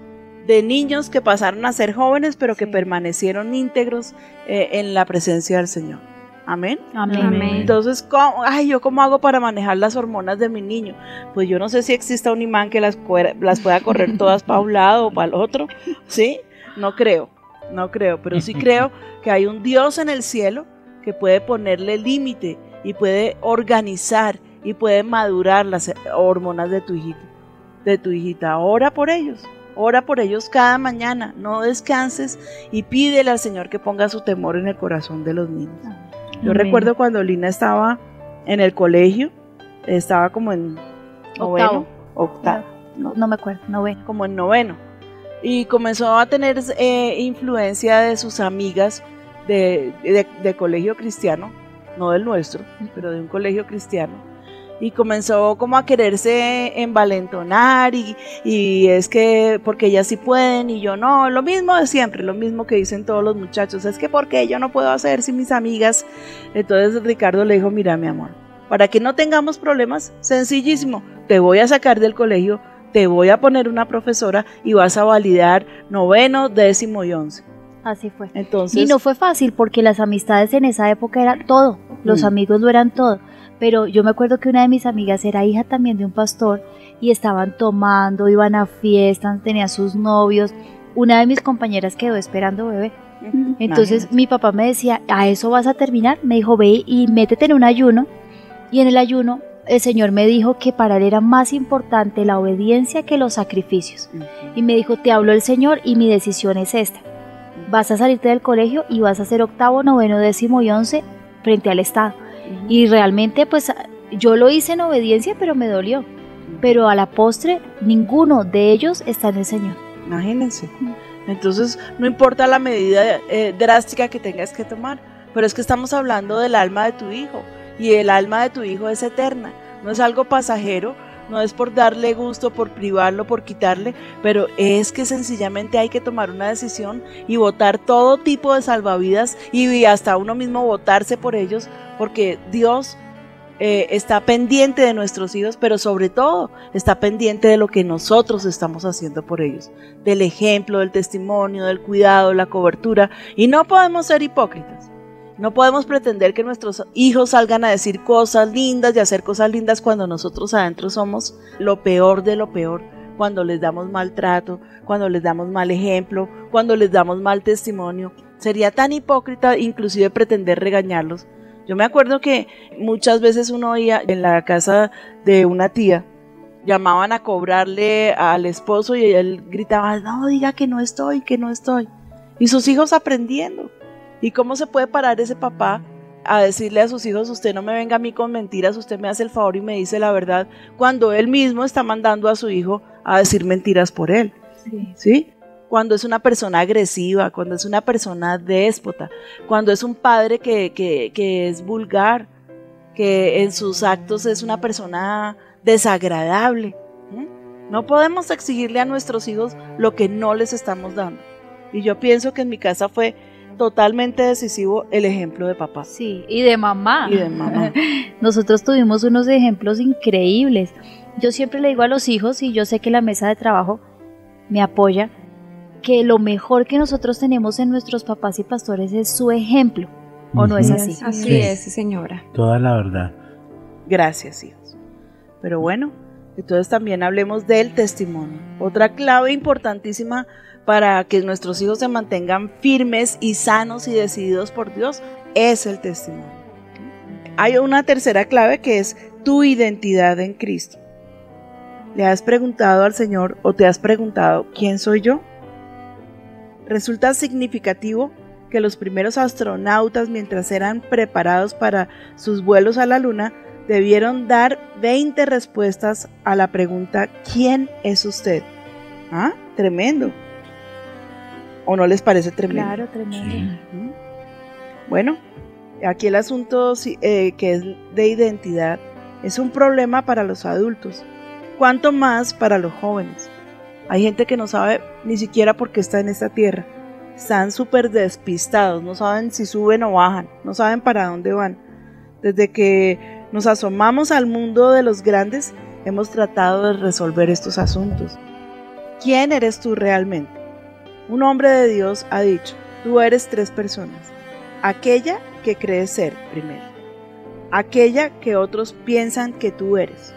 S3: de niños que pasaron a ser jóvenes, pero que
S6: Sí.
S3: permanecieron íntegros eh, en la presencia del Señor. Amén.
S6: Amén.
S5: Amén.
S3: Entonces, ¿cómo, ay, ¿yo cómo hago para manejar las hormonas de mi niño? Pues yo no sé si exista un imán que las, las pueda correr todas para un lado o para el otro, ¿sí? No creo, no creo, pero sí creo que hay un Dios en el cielo que puede ponerle límite y puede organizar y puede madurar las hormonas de tu hijito, de tu hijita. Ora por ellos, ora por ellos cada mañana, no descanses y pídele al Señor que ponga su temor en el corazón de los niños. Yo
S7: Amén.
S3: recuerdo cuando Lina estaba en el colegio, estaba como en noveno, octavo,
S6: No, no me acuerdo, no ve.
S3: como en noveno. Y comenzó a tener eh, influencia de sus amigas de, de- colegio cristiano, no del nuestro, pero de un colegio cristiano. Y comenzó como a quererse envalentonar y, y es que porque ellas sí pueden y yo no, lo mismo de siempre, lo mismo que dicen todos los muchachos, es que porque yo no puedo hacer si mis amigas. Entonces Ricardo le dijo, mira mi amor, para que no tengamos problemas, sencillísimo, te voy a sacar del colegio, te voy a poner una profesora y vas a validar noveno, décimo y once.
S6: Así fue.
S3: Entonces,
S6: Y no fue fácil porque las amistades en esa época era todo, los
S3: Mm.
S6: amigos lo eran todo. Pero yo me acuerdo que una de mis amigas era hija también de un pastor y estaban tomando, iban a fiestas, tenían sus novios. Una de mis compañeras quedó esperando bebé. Entonces
S3: Imagínate.
S6: mi papá me decía, ¿a eso vas a terminar? Me dijo, ve y métete en un ayuno. Y en el ayuno el Señor me dijo que para él era más importante la obediencia que los sacrificios. Y me dijo, te habló el Señor y mi decisión es esta. Vas a salirte del colegio y vas a hacer octavo, noveno, décimo y once frente al Estado. Y realmente pues yo lo hice en obediencia, pero me dolió. Pero a la postre, ninguno de ellos está en el Señor.
S3: Imagínense. Entonces, no importa la medida eh, drástica que tengas que tomar, pero es que estamos hablando del alma de tu hijo y el alma de tu hijo es eterna, no es algo pasajero, no es por darle gusto, por privarlo, por quitarle, pero es que sencillamente hay que tomar una decisión y votar todo tipo de salvavidas y hasta uno mismo votarse por ellos, porque Dios eh, está pendiente de nuestros hijos, pero sobre todo está pendiente de lo que nosotros estamos haciendo por ellos, del ejemplo, del testimonio, del cuidado, la cobertura. Y no podemos ser hipócritas. No podemos pretender que nuestros hijos salgan a decir cosas lindas y hacer cosas lindas cuando nosotros adentro somos lo peor de lo peor, cuando les damos maltrato, cuando les damos mal ejemplo, cuando les damos mal testimonio. Sería tan hipócrita inclusive pretender regañarlos. Yo me acuerdo que muchas veces uno oía en la casa de una tía, llamaban a cobrarle al esposo y él gritaba, no, diga que no estoy, que no estoy. Y sus hijos aprendiendo. ¿Y cómo se puede parar ese papá a decirle a sus hijos, usted no me venga a mí con mentiras, usted me hace el favor y me dice la verdad, cuando él mismo está mandando a su hijo a decir mentiras por él? ¿Sí? Cuando es una persona agresiva, cuando es una persona déspota, cuando es un padre que, que, que es vulgar, que en sus actos es una persona desagradable. No podemos exigirle a nuestros hijos lo que no les estamos dando. Y yo pienso que en mi casa fue totalmente decisivo el ejemplo de papá
S6: Sí, y de mamá.
S3: y de mamá.
S6: Nosotros tuvimos unos ejemplos increíbles. Yo siempre le digo a los hijos, y yo sé que la mesa de trabajo me apoya, que lo mejor que nosotros tenemos en nuestros papás y pastores es su ejemplo. ¿O no es así?
S5: Así
S4: Sí.
S5: es, señora.
S4: Toda la verdad.
S3: Gracias, hijos. Pero bueno, entonces también hablemos del testimonio. Otra clave importantísima para que nuestros hijos se mantengan firmes y sanos y decididos por Dios es el testimonio. Hay una tercera clave que es tu identidad en Cristo. ¿Le has preguntado al Señor o te has preguntado quién soy yo? Resulta significativo que los primeros astronautas, mientras eran preparados para sus vuelos a la Luna, debieron dar 20 respuestas a la pregunta ¿quién es usted? ¿Ah? Tremendo. ¿O no les parece tremendo?
S6: Claro, tremendo.
S3: Bueno, aquí el asunto sí, eh, que es de identidad es un problema para los adultos, cuanto más para los jóvenes. Hay gente que no sabe ni siquiera por qué está en esta tierra. Están súper despistados, no saben si suben o bajan, no saben para dónde van. Desde que nos asomamos al mundo de los grandes, hemos tratado de resolver estos asuntos. ¿Quién eres tú realmente? Un hombre de Dios ha dicho, tú eres tres personas. Aquella que crees ser primero. Aquella que otros piensan que tú eres.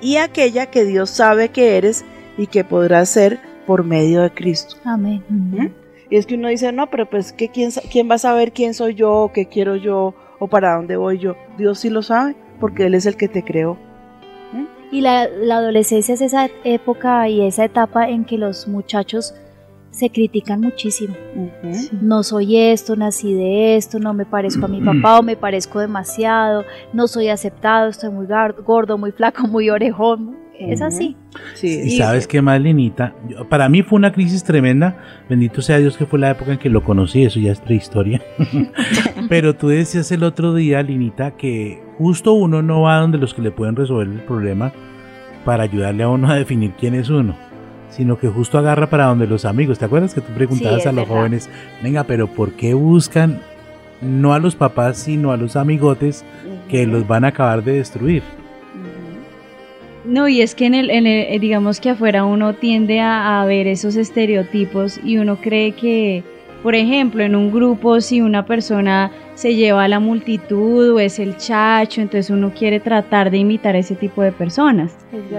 S3: Y aquella que Dios sabe que eres y que podrás ser por medio de Cristo.
S6: Amén.
S3: ¿Mm? Y es que uno dice, no, pero pues ¿qué, quién, ¿quién va a saber quién soy yo, qué quiero yo, o para dónde voy yo. Dios sí lo sabe porque Él es el que te creó.
S6: Y la, la adolescencia es esa época y esa etapa en que los muchachos se critican muchísimo. No soy esto, nací de esto, no me parezco a mi papá o me parezco demasiado, no soy aceptado, estoy muy gordo, muy flaco, muy orejón. Es así.
S3: Sí,
S4: Y sabes qué más, Linita, Yo- para mí fue una crisis tremenda. Bendito sea Dios que fue la época en que lo conocí, eso ya es prehistoria. Pero tú decías el otro día, Linita, que justo uno no va donde los que le pueden resolver el problema para ayudarle a uno a definir quién es uno, sino que justo agarra para donde los amigos. ¿Te acuerdas que tú preguntabas a los
S6: verdad.
S4: jóvenes, venga, pero ¿por qué buscan no a los papás, sino a los amigotes que los van a acabar de destruir?
S7: No, y es que en el, en el- eh, digamos que afuera uno tiende a, a ver esos estereotipos y uno cree que, por ejemplo, en un grupo si una persona se lleva a la multitud o es el chacho, entonces uno quiere tratar de imitar ese tipo de personas.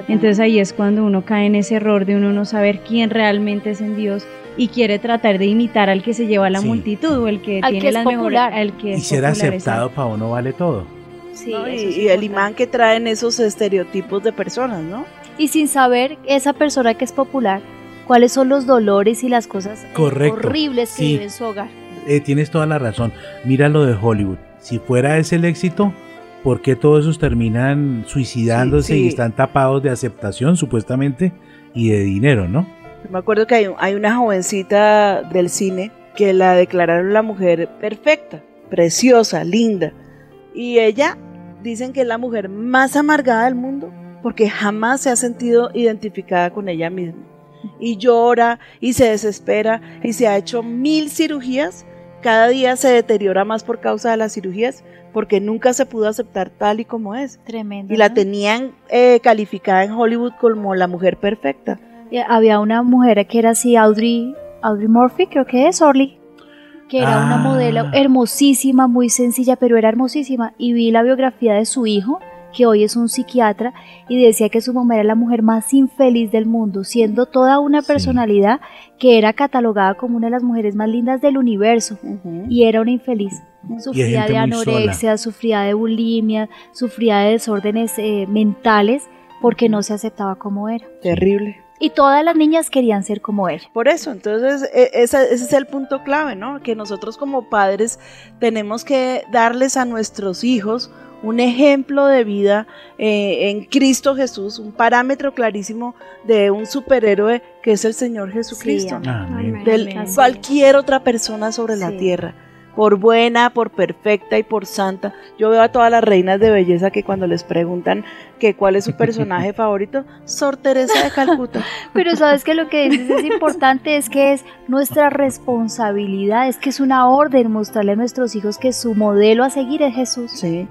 S7: Entonces ahí es cuando uno cae en ese error de uno no saber quién realmente es en Dios y quiere tratar de imitar al que se lleva a la
S4: Sí.
S7: multitud o el que
S6: Al
S7: tiene
S6: que es
S7: las mejores, al que
S4: Y
S7: es
S4: ser
S7: popular,
S4: aceptado para uno vale todo.
S6: Sí,
S3: ¿no? Y, y el imán que traen esos estereotipos de personas, ¿no?
S6: Y sin saber esa persona que es popular, cuáles son los dolores y las cosas
S4: Correcto,
S6: horribles que
S4: sí.
S6: vive en su hogar.
S4: Eh, tienes toda la razón. Mira lo de Hollywood. Si fuera ese el éxito, ¿por qué todos esos terminan suicidándose
S3: Sí, sí.
S4: y están tapados de aceptación, supuestamente, y de dinero, no?
S3: Yo me acuerdo que hay, hay una jovencita del cine que la declararon la mujer perfecta, preciosa, linda. Y ella dicen que es la mujer más amargada del mundo porque jamás se ha sentido identificada con ella misma. Y llora y se desespera y se ha hecho mil cirugías. Cada día se deteriora más por causa de las cirugías porque nunca se pudo aceptar tal y como es.
S6: Tremendo.
S3: Y la
S6: ¿no?
S3: tenían eh, calificada en Hollywood como la mujer perfecta.
S6: Y Había una mujer que era así, Audrey, Audrey Murphy, creo que es Orly, que era una
S4: Ah.
S6: modelo hermosísima, muy sencilla, pero era hermosísima. Y vi la biografía de su hijo, que hoy es un psiquiatra, y decía que su mamá era la mujer más infeliz del mundo, siendo toda una
S4: Sí.
S6: personalidad que era catalogada como una de las mujeres más lindas del universo. Y era una infeliz. Sufría de anorexia, sufría de bulimia, sufría de desórdenes eh, mentales porque no se aceptaba como era.
S3: Terrible.
S6: Y todas las niñas querían ser como ella.
S3: Por eso, entonces e- ese es el punto clave, ¿no? Que nosotros como padres tenemos que darles a nuestros hijos un ejemplo de vida eh, en Cristo Jesús, un parámetro clarísimo de un superhéroe que es el Señor Jesucristo.
S6: amén.
S4: Amén.
S3: del
S7: Amén.
S3: cualquier otra persona sobre la
S6: Sí.
S3: tierra, por buena, por perfecta y por santa. Yo veo a todas las reinas de belleza que cuando les preguntan que cuál es su personaje favorito, Sor Teresa de Calcuta.
S6: Pero sabes que lo que dices es importante, es que es nuestra responsabilidad, es que es una orden mostrarle a nuestros hijos que su modelo a seguir es Jesús.
S3: Sí.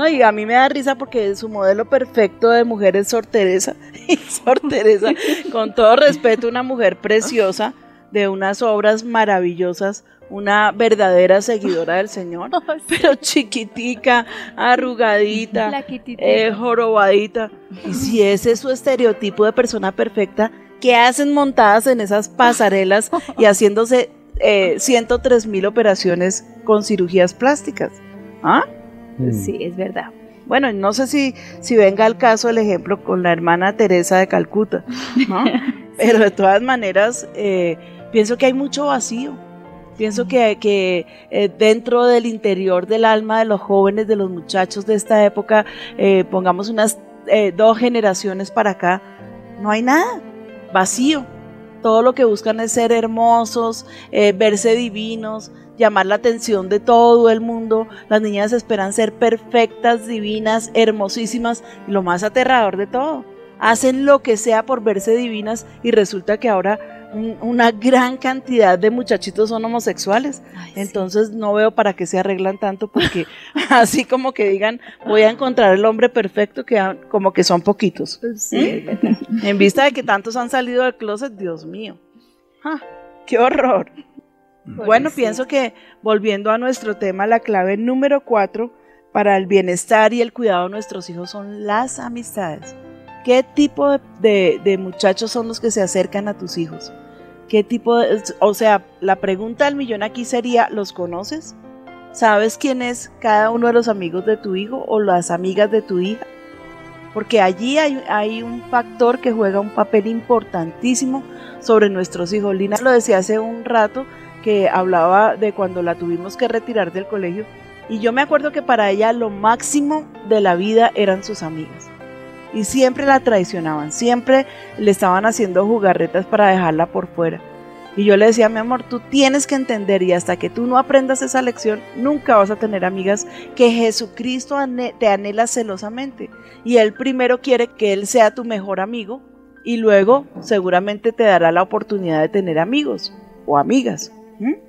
S3: No, y a mí me da risa porque su modelo perfecto de mujer es Sor Teresa. Y Sor Teresa, con todo respeto, una mujer preciosa, de unas obras maravillosas, una verdadera seguidora del Señor, pero chiquitica, arrugadita, eh, jorobadita. Y si ese es su estereotipo de persona perfecta, ¿qué hacen montadas en esas pasarelas y haciéndose eh, 103 mil operaciones con cirugías plásticas? ¿Ah?
S4: Mm.
S6: Sí, es verdad.
S3: Bueno, no sé si, si venga al caso el ejemplo con la hermana Teresa de Calcuta, ¿no? Pero de todas maneras, eh, pienso que hay mucho vacío. Pienso que, que eh, dentro del interior del alma de los jóvenes, de los muchachos de esta época, eh, pongamos unas eh, dos generaciones para acá, no hay nada, vacío. Todo lo que buscan es ser hermosos, verse divinos, llamar la atención de todo el mundo. Las niñas esperan ser perfectas, divinas, hermosísimas. Y lo más aterrador de todo, hacen lo que sea por verse divinas y resulta que ahora un- una gran cantidad de muchachitos son homosexuales.
S6: Ay, sí.
S3: Entonces no veo para qué se arreglan tanto porque así como que digan voy a encontrar el hombre perfecto que como que son poquitos.
S6: Sí, es verdad.
S3: En vista de que tantos han salido del closet, Dios mío. Ah, ¡Qué horror! Bueno, pienso que volviendo a nuestro tema, la clave número cuatro para el bienestar y el cuidado de nuestros hijos son las amistades. ¿Qué tipo de muchachos son los que se acercan a tus hijos? ¿Qué tipo de, o sea, la pregunta del millón aquí sería, ¿los conoces? ¿Sabes quién es cada uno de los amigos de tu hijo o las amigas de tu hija? Porque allí hay, hay un factor que juega un papel importantísimo sobre nuestros hijos. Lina lo decía hace un rato que hablaba de cuando la tuvimos que retirar del colegio. Y yo me acuerdo que para ella lo máximo de la vida eran sus amigas. Y siempre la traicionaban, siempre le estaban haciendo jugarretas para dejarla por fuera. Y yo le decía, mi amor, tú tienes que entender y hasta que tú no aprendas esa lección, nunca vas a tener amigas que Jesucristo te anhela celosamente. Y Él primero quiere que Él sea tu mejor amigo y luego seguramente te dará la oportunidad de tener amigos o amigas. ¿M?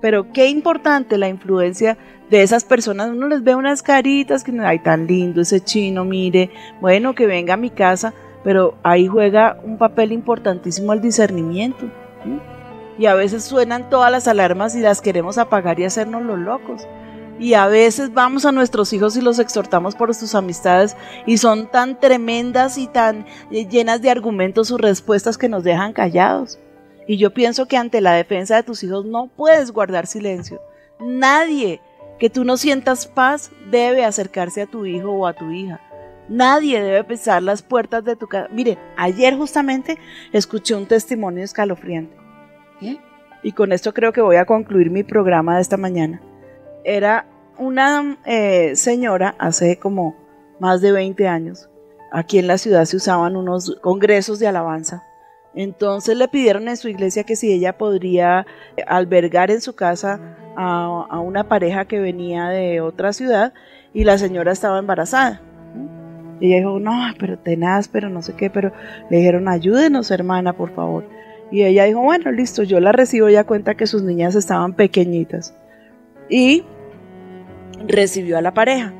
S3: Pero qué importante la influencia de esas personas. Uno les ve unas caritas que, ay, tan lindo ese chino, mire, bueno, que venga a mi casa, pero ahí juega un papel importantísimo el discernimiento. Y a veces suenan todas las alarmas y las queremos apagar y hacernos los locos. Y a veces vamos a nuestros hijos y los exhortamos por sus amistades y son tan tremendas y tan eh, llenas de argumentos sus respuestas que nos dejan callados. Y yo pienso que ante la defensa de tus hijos no puedes guardar silencio. Nadie que tú no sientas paz debe acercarse a tu hijo o a tu hija. Nadie debe pisar las puertas de tu casa. Mire, ayer justamente escuché un testimonio escalofriante. ¿eh? Y con esto creo que voy a concluir mi programa de esta mañana. Era una eh, señora hace como más de 20 años. Aquí en la ciudad se usaban unos congresos de alabanza. Entonces le pidieron en su iglesia que si ella podría albergar en su casa a, una pareja que venía de otra ciudad y la señora estaba embarazada. Y ella dijo, no, pero tenaz, pero no sé qué, pero le dijeron, ayúdenos hermana, por favor. Y ella dijo, bueno, listo, yo la recibo ya cuenta que sus niñas estaban pequeñitas. Y recibió a la pareja.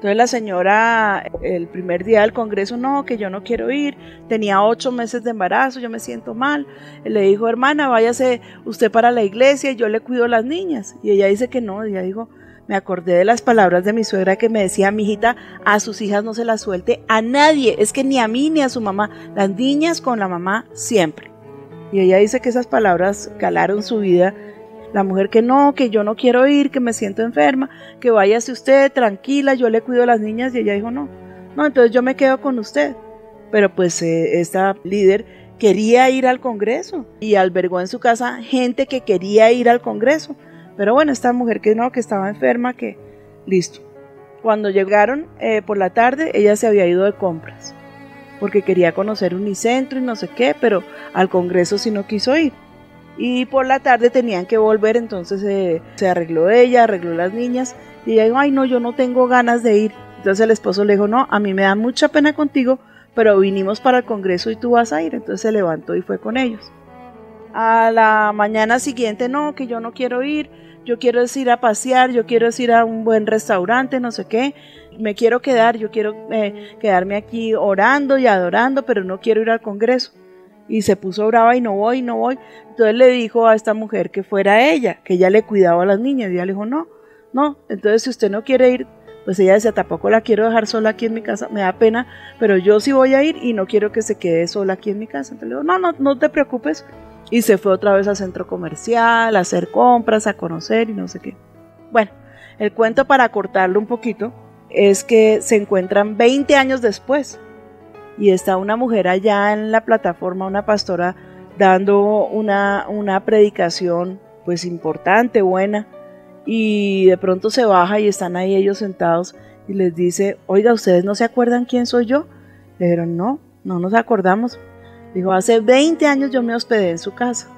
S3: Entonces la señora, el primer día del congreso, no, que yo no quiero ir, tenía ocho meses de embarazo, yo me siento mal. Le dijo, hermana, váyase usted para la iglesia, yo le cuido a las niñas. Y ella dice que no, ella dijo, me acordé de las palabras de mi suegra que me decía, mi hijita, a sus hijas no se las suelte a nadie, es que ni a mí ni a su mamá, las niñas con la mamá siempre. Y ella dice que esas palabras calaron su vida. La mujer que no, que yo no quiero ir, que me siento enferma, que váyase usted tranquila, yo le cuido a las niñas. Y ella dijo, no, no, entonces yo me quedo con usted. Pero pues eh, esta líder quería ir al Congreso y albergó en su casa gente que quería ir al Congreso. Pero bueno, esta mujer que no, que estaba enferma, que listo. Cuando llegaron eh, por la tarde, ella se había ido de compras porque quería conocer Unicentro y no sé qué, pero al Congreso sí no quiso ir. Y por la tarde tenían que volver, entonces eh, se arregló ella, arregló las niñas, y ella dijo, ay no, yo no tengo ganas de ir. Entonces el esposo le dijo, no, a mí me da mucha pena contigo, pero vinimos para el Congreso y tú vas a ir. Entonces se levantó y fue con ellos. A la mañana siguiente, no, que yo no quiero ir, yo quiero ir a pasear, yo quiero es ir a un buen restaurante, no sé qué, me quiero quedar, yo quiero eh, quedarme aquí orando y adorando, pero no quiero ir al Congreso. Y se puso brava y no voy, no voy. Entonces le dijo a esta mujer que fuera ella, que ella le cuidaba a las niñas. Y ella le dijo, no, no. Entonces si usted no quiere ir, pues ella decía, tampoco la quiero dejar sola aquí en mi casa, me da pena, pero yo sí voy a ir y no quiero que se quede sola aquí en mi casa. Entonces le dijo, no, no, no te preocupes. Y se fue otra vez al centro comercial, a hacer compras, a conocer y no sé qué. Bueno, el cuento para cortarlo un poquito es que se encuentran 20 años después y está una mujer allá en la plataforma, una pastora, dando una, una predicación pues importante, buena, y de pronto se baja y están ahí ellos sentados y les dice, oiga, ¿ustedes no se acuerdan quién soy yo? Le dijeron, no, no nos acordamos. Dijo, hace 20 años yo me hospedé en su casa.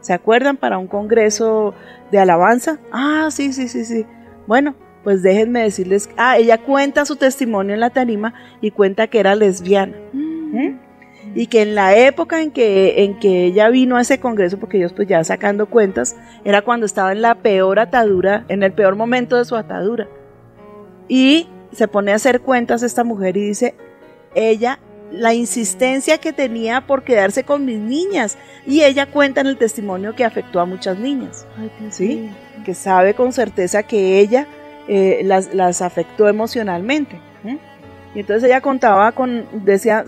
S3: ¿Se acuerdan para un congreso de alabanza? Ah, sí, sí, sí, sí. Bueno, pues déjenme decirles, ah, ella cuenta su testimonio en la tarima y cuenta que era lesbiana. ¿Mm? Y que en la época en que, en que ella vino a ese congreso, porque ellos pues ya sacando cuentas, era cuando estaba en la peor atadura, en el peor momento de su atadura. Y se pone a hacer cuentas esta mujer y dice, ella, la insistencia que tenía por quedarse con mis niñas. Y ella cuenta en el testimonio que afectó a muchas niñas. ¿Sí? Que sabe con certeza que ella eh, las, las, afectó emocionalmente. Y entonces ella contaba con, decía,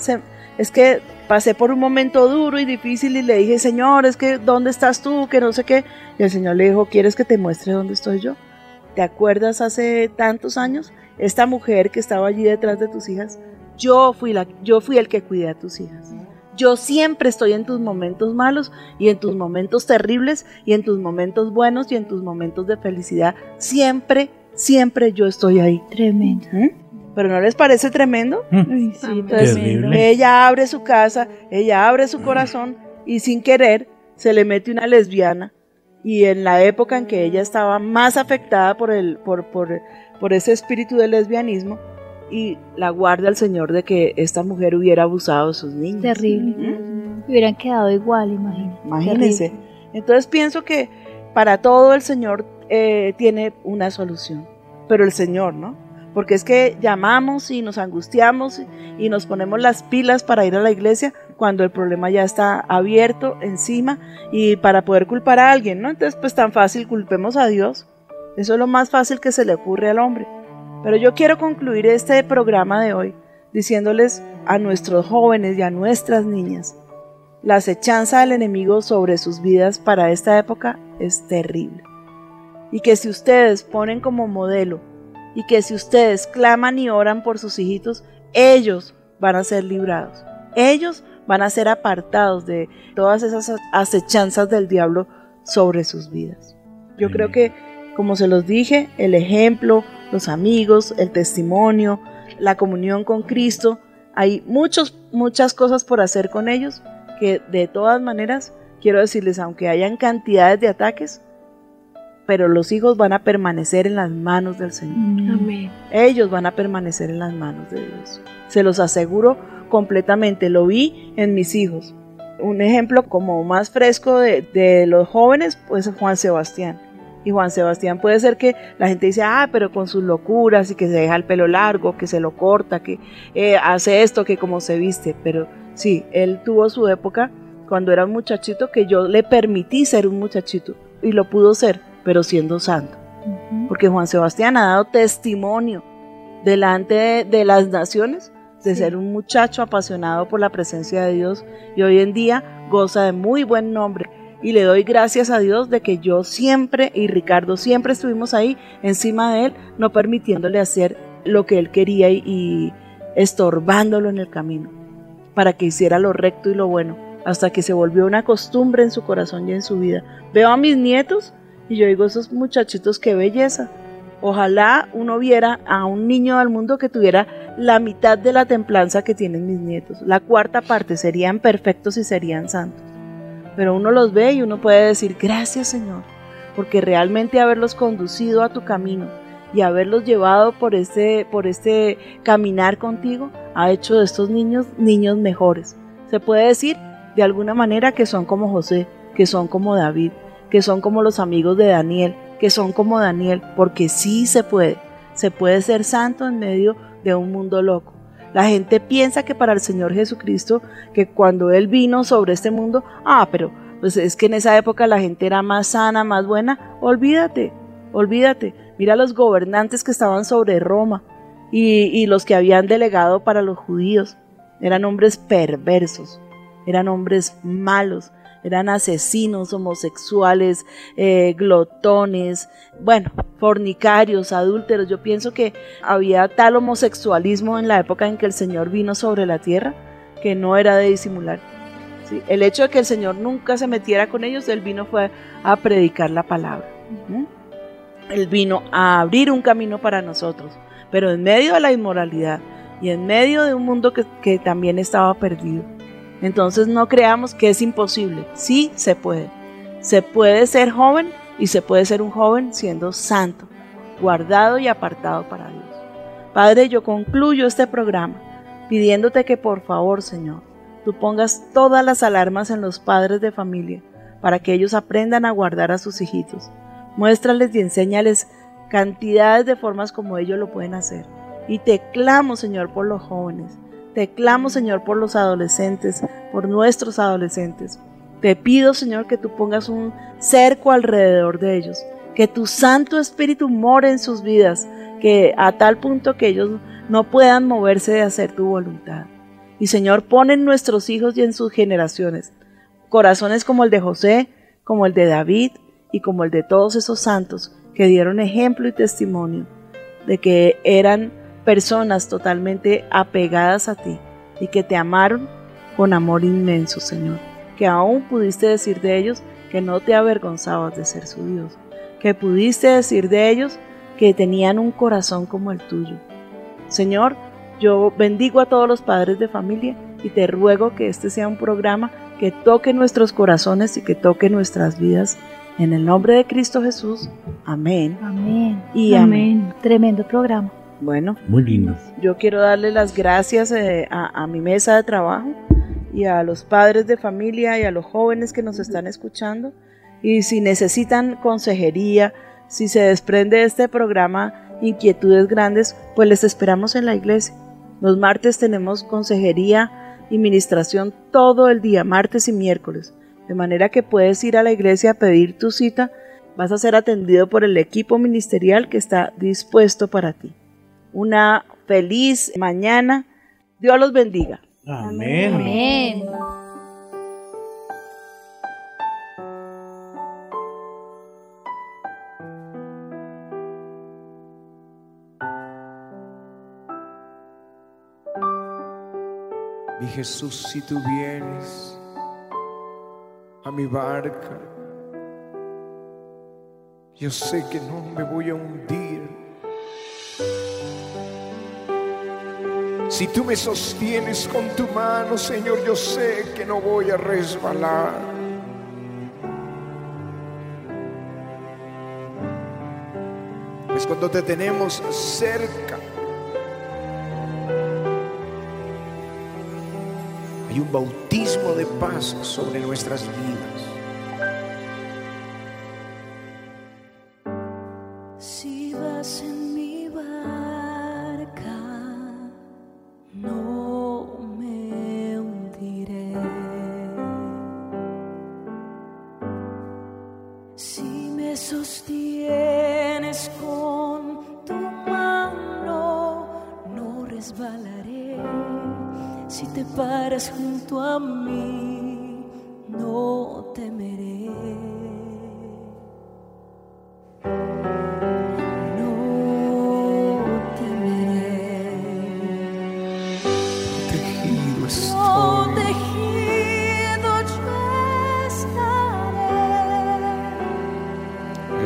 S3: es que pasé por un momento duro y difícil y le dije, Señor, es que ¿dónde estás tú? Que no sé qué. Y el Señor le dijo, ¿quieres que te muestre dónde estoy yo? ¿te acuerdas hace tantos años? Esta mujer que estaba allí detrás de tus hijas, yo fui, la, yo fui el que cuidé a tus hijas. Yo siempre estoy en tus momentos malos y en tus momentos terribles y en tus momentos buenos y en tus momentos de felicidad. Siempre, siempre yo estoy ahí.
S6: Tremendo.
S3: ¿Mm? ¿Pero no les parece tremendo?
S7: Ay, sí,
S3: Entonces,
S4: Terrible.
S3: ella abre su casa, ella abre su corazón y sin querer se le mete una lesbiana. Y en la época en que ella estaba más afectada por, el, por, por, por ese espíritu del lesbianismo, y la guarda el Señor de que esta mujer hubiera abusado de sus niños.
S6: Terrible.
S3: ¿Mm?
S6: Hubieran quedado igual, imagínate.
S3: Imagínense. Entonces pienso que para todo el Señor eh, tiene una solución, pero el Señor, ¿no? Porque es que llamamos y nos angustiamos y- nos ponemos las pilas para ir a la iglesia cuando el problema ya está abierto encima y para poder culpar a alguien, ¿no? Entonces pues tan fácil culpemos a Dios. Eso es lo más fácil que se le ocurre al hombre. Pero yo quiero concluir este programa de hoy diciéndoles a nuestros jóvenes y a nuestras niñas, la acechanza del enemigo sobre sus vidas para esta época es terrible. Y que si ustedes ponen como modelo y que si ustedes claman y oran por sus hijitos, ellos van a ser librados. Ellos van a ser apartados de todas esas acechanzas del diablo sobre sus vidas. Yo creo que, como se los dije, el ejemplo, los amigos, el testimonio, la comunión con Cristo, hay muchos, muchas cosas por hacer con ellos que de todas maneras, quiero decirles, aunque hayan cantidades de ataques, pero los hijos van a permanecer en las manos del Señor.
S5: Amén.
S3: Ellos van a permanecer en las manos de Dios. Se los aseguro completamente. Lo vi en mis hijos. Un ejemplo como más fresco de, de los jóvenes, pues Juan Sebastián. Y Juan Sebastián puede ser que la gente dice, ah, pero con sus locuras y que se deja el pelo largo, que se lo corta, que eh, hace esto, que como se viste. Pero sí, él tuvo su época cuando era un muchachito que yo le permití ser un muchachito y lo pudo ser, pero siendo santo. Porque Juan Sebastián ha dado testimonio delante de, de las naciones de ser un muchacho apasionado por la presencia de Dios y hoy en día goza de muy buen nombre. Y le doy gracias a Dios de que yo siempre y Ricardo siempre estuvimos ahí encima de él, no permitiéndole hacer lo que él quería y, y estorbándolo en el camino para que hiciera lo recto y lo bueno, hasta que se volvió una costumbre en su corazón y en su vida. Veo a mis nietos y yo digo, esos muchachitos, qué belleza. Ojalá uno viera a un niño del mundo que tuviera la mitad de la templanza que tienen mis nietos. La cuarta parte serían perfectos y serían santos. Pero uno los ve y uno puede decir, gracias Señor, porque realmente haberlos conducido a tu camino y haberlos llevado por este, por este caminar contigo ha hecho de estos niños niños mejores. Se puede decir de alguna manera que son como José, que son como David, que son como los amigos de Daniel, que son como Daniel, porque sí se puede. Se puede ser santo en medio de un mundo loco. La gente piensa que para el Señor Jesucristo, que cuando Él vino sobre este mundo, ah, pero pues es que en esa época la gente era más sana, más buena. Olvídate, olvídate. Mira los gobernantes que estaban sobre Roma y, y los que habían delegado para los judíos. Eran hombres perversos, eran hombres malos, eran asesinos, homosexuales, eh, glotones, bueno, fornicarios, adúlteros. Yo pienso que había tal homosexualismo en la época en que el Señor vino sobre la tierra que no era de disimular. El hecho de que el Señor nunca se metiera con ellos, Él vino fue a predicar la palabra. ¿Mm? Él vino a abrir un camino para nosotros, pero en medio de la inmoralidad y en medio de un mundo que, que también estaba perdido. Entonces no creamos que es imposible. Sí se puede. Se puede ser joven y se puede ser un joven siendo santo, guardado y apartado para Dios. Padre, yo concluyo este programa pidiéndote que por favor, Señor, tú pongas todas las alarmas en los padres de familia para que ellos aprendan a guardar a sus hijitos. Muéstrales y enséñales cantidades de formas como ellos lo pueden hacer. Y te clamo, Señor, por los jóvenes. Te clamo, Señor, por los adolescentes, por nuestros adolescentes. Te pido, Señor, que tú pongas un cerco alrededor de ellos, que tu Santo Espíritu more en sus vidas, que a tal punto que ellos no puedan moverse de hacer tu voluntad. Y Señor, pon en nuestros hijos y en sus generaciones corazones como el de José, como el de David y como el de todos esos santos que dieron ejemplo y testimonio de que eran personas totalmente apegadas a ti y que te amaron con amor inmenso, Señor. Que aún pudiste decir de ellos que no te avergonzabas de ser su Dios. Que pudiste decir de ellos que tenían un corazón como el tuyo. Señor, yo bendigo a todos los padres de familia y te ruego que este sea un programa que toque nuestros corazones y que toque nuestras vidas. En el nombre de Cristo Jesús. Amén.
S6: Amén.
S3: Y amén.
S6: Tremendo programa.
S3: Bueno,
S4: Muy lindo.
S3: yo quiero darle las gracias eh, a, a mi mesa de trabajo y a los padres de familia y a los jóvenes que nos están escuchando. Y si necesitan consejería, si se desprende de este programa inquietudes grandes, pues les esperamos en la iglesia. Los martes tenemos consejería y ministración todo el día, martes y miércoles. De manera que puedes ir a la iglesia a pedir tu cita. Vas a ser atendido por el equipo ministerial que está dispuesto para ti. Una feliz mañana. Dios los bendiga.
S4: Amén.
S6: Amén.
S8: Mi Jesús, si tú vienes a mi barca, yo sé que no me voy a hundir. Si tú me sostienes con tu mano, Señor, yo sé que no voy a resbalar. Pues cuando te tenemos cerca, hay un bautismo de paz sobre nuestras vidas.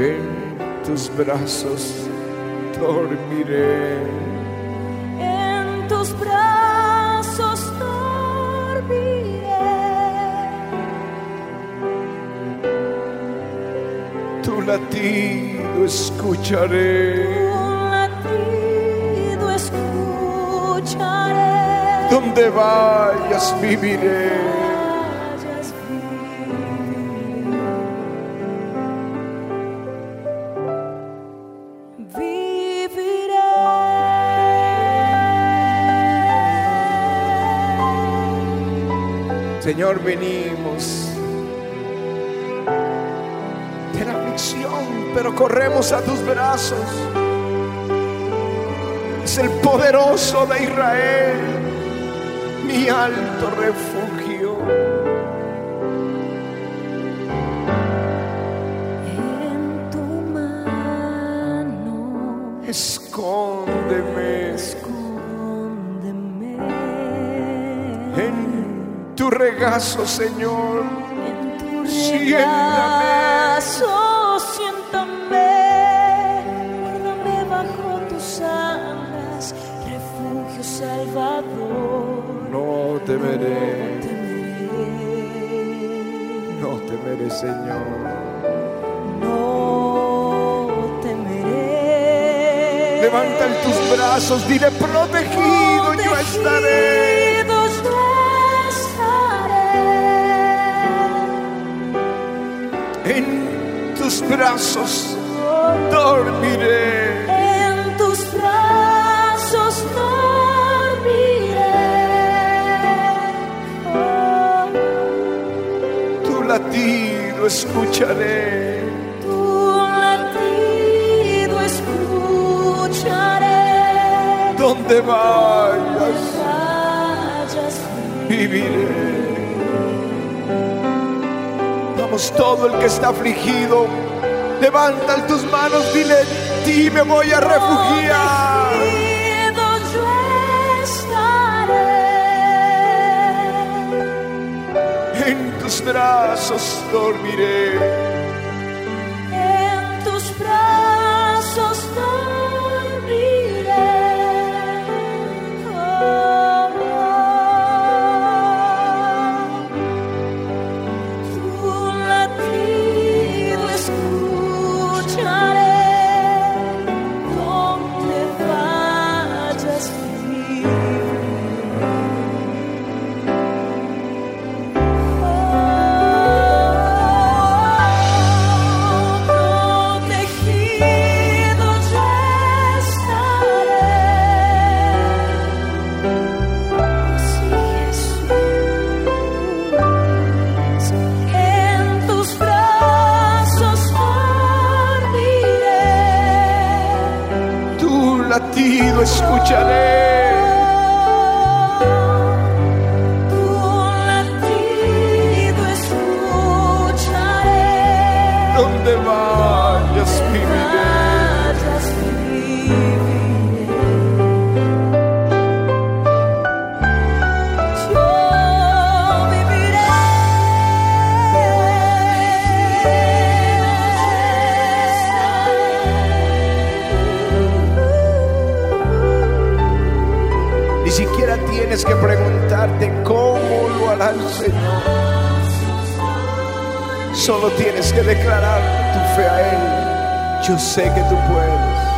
S1: En
S8: tus brazos dormiré.
S1: En tus brazos dormiré.
S8: Tu latido escucharé.
S1: Un latido escucharé.
S8: Donde vayas viviré. Señor, venimos de la aflicción, pero corremos a tus brazos. Es el poderoso de Israel, mi alto refugio. Regazo, Señor.
S1: En tu regazo, siéntame. Guárdame bajo tus alas, refugio salvador.
S8: No temeré,
S1: temeré.
S8: no temeré, Señor.
S1: No temeré.
S8: Levanta en tus brazos, dile protegido, yo estaré. En tus brazos dormiré.
S1: En tus brazos dormiré.
S8: Tu latido escucharé.
S1: Tu latido escucharé.
S8: Donde vayas,
S1: Vayas,
S8: viviré. Vamos, todo el que está afligido, levanta tus manos, dile
S1: en ti me voy a refugiar.
S8: Donde yo estaré.
S1: En tus brazos dormiré.
S8: Latido escucharé.
S1: Solo tienes que declarar tu fe a Él. Yo sé que tú puedes.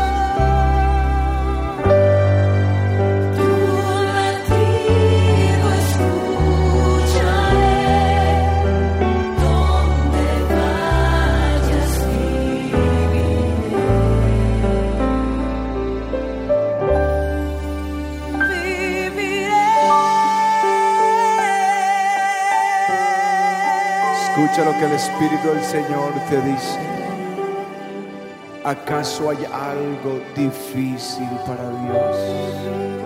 S1: Lo que el Espíritu del Señor te dice. ¿Acaso hay algo difícil para Dios?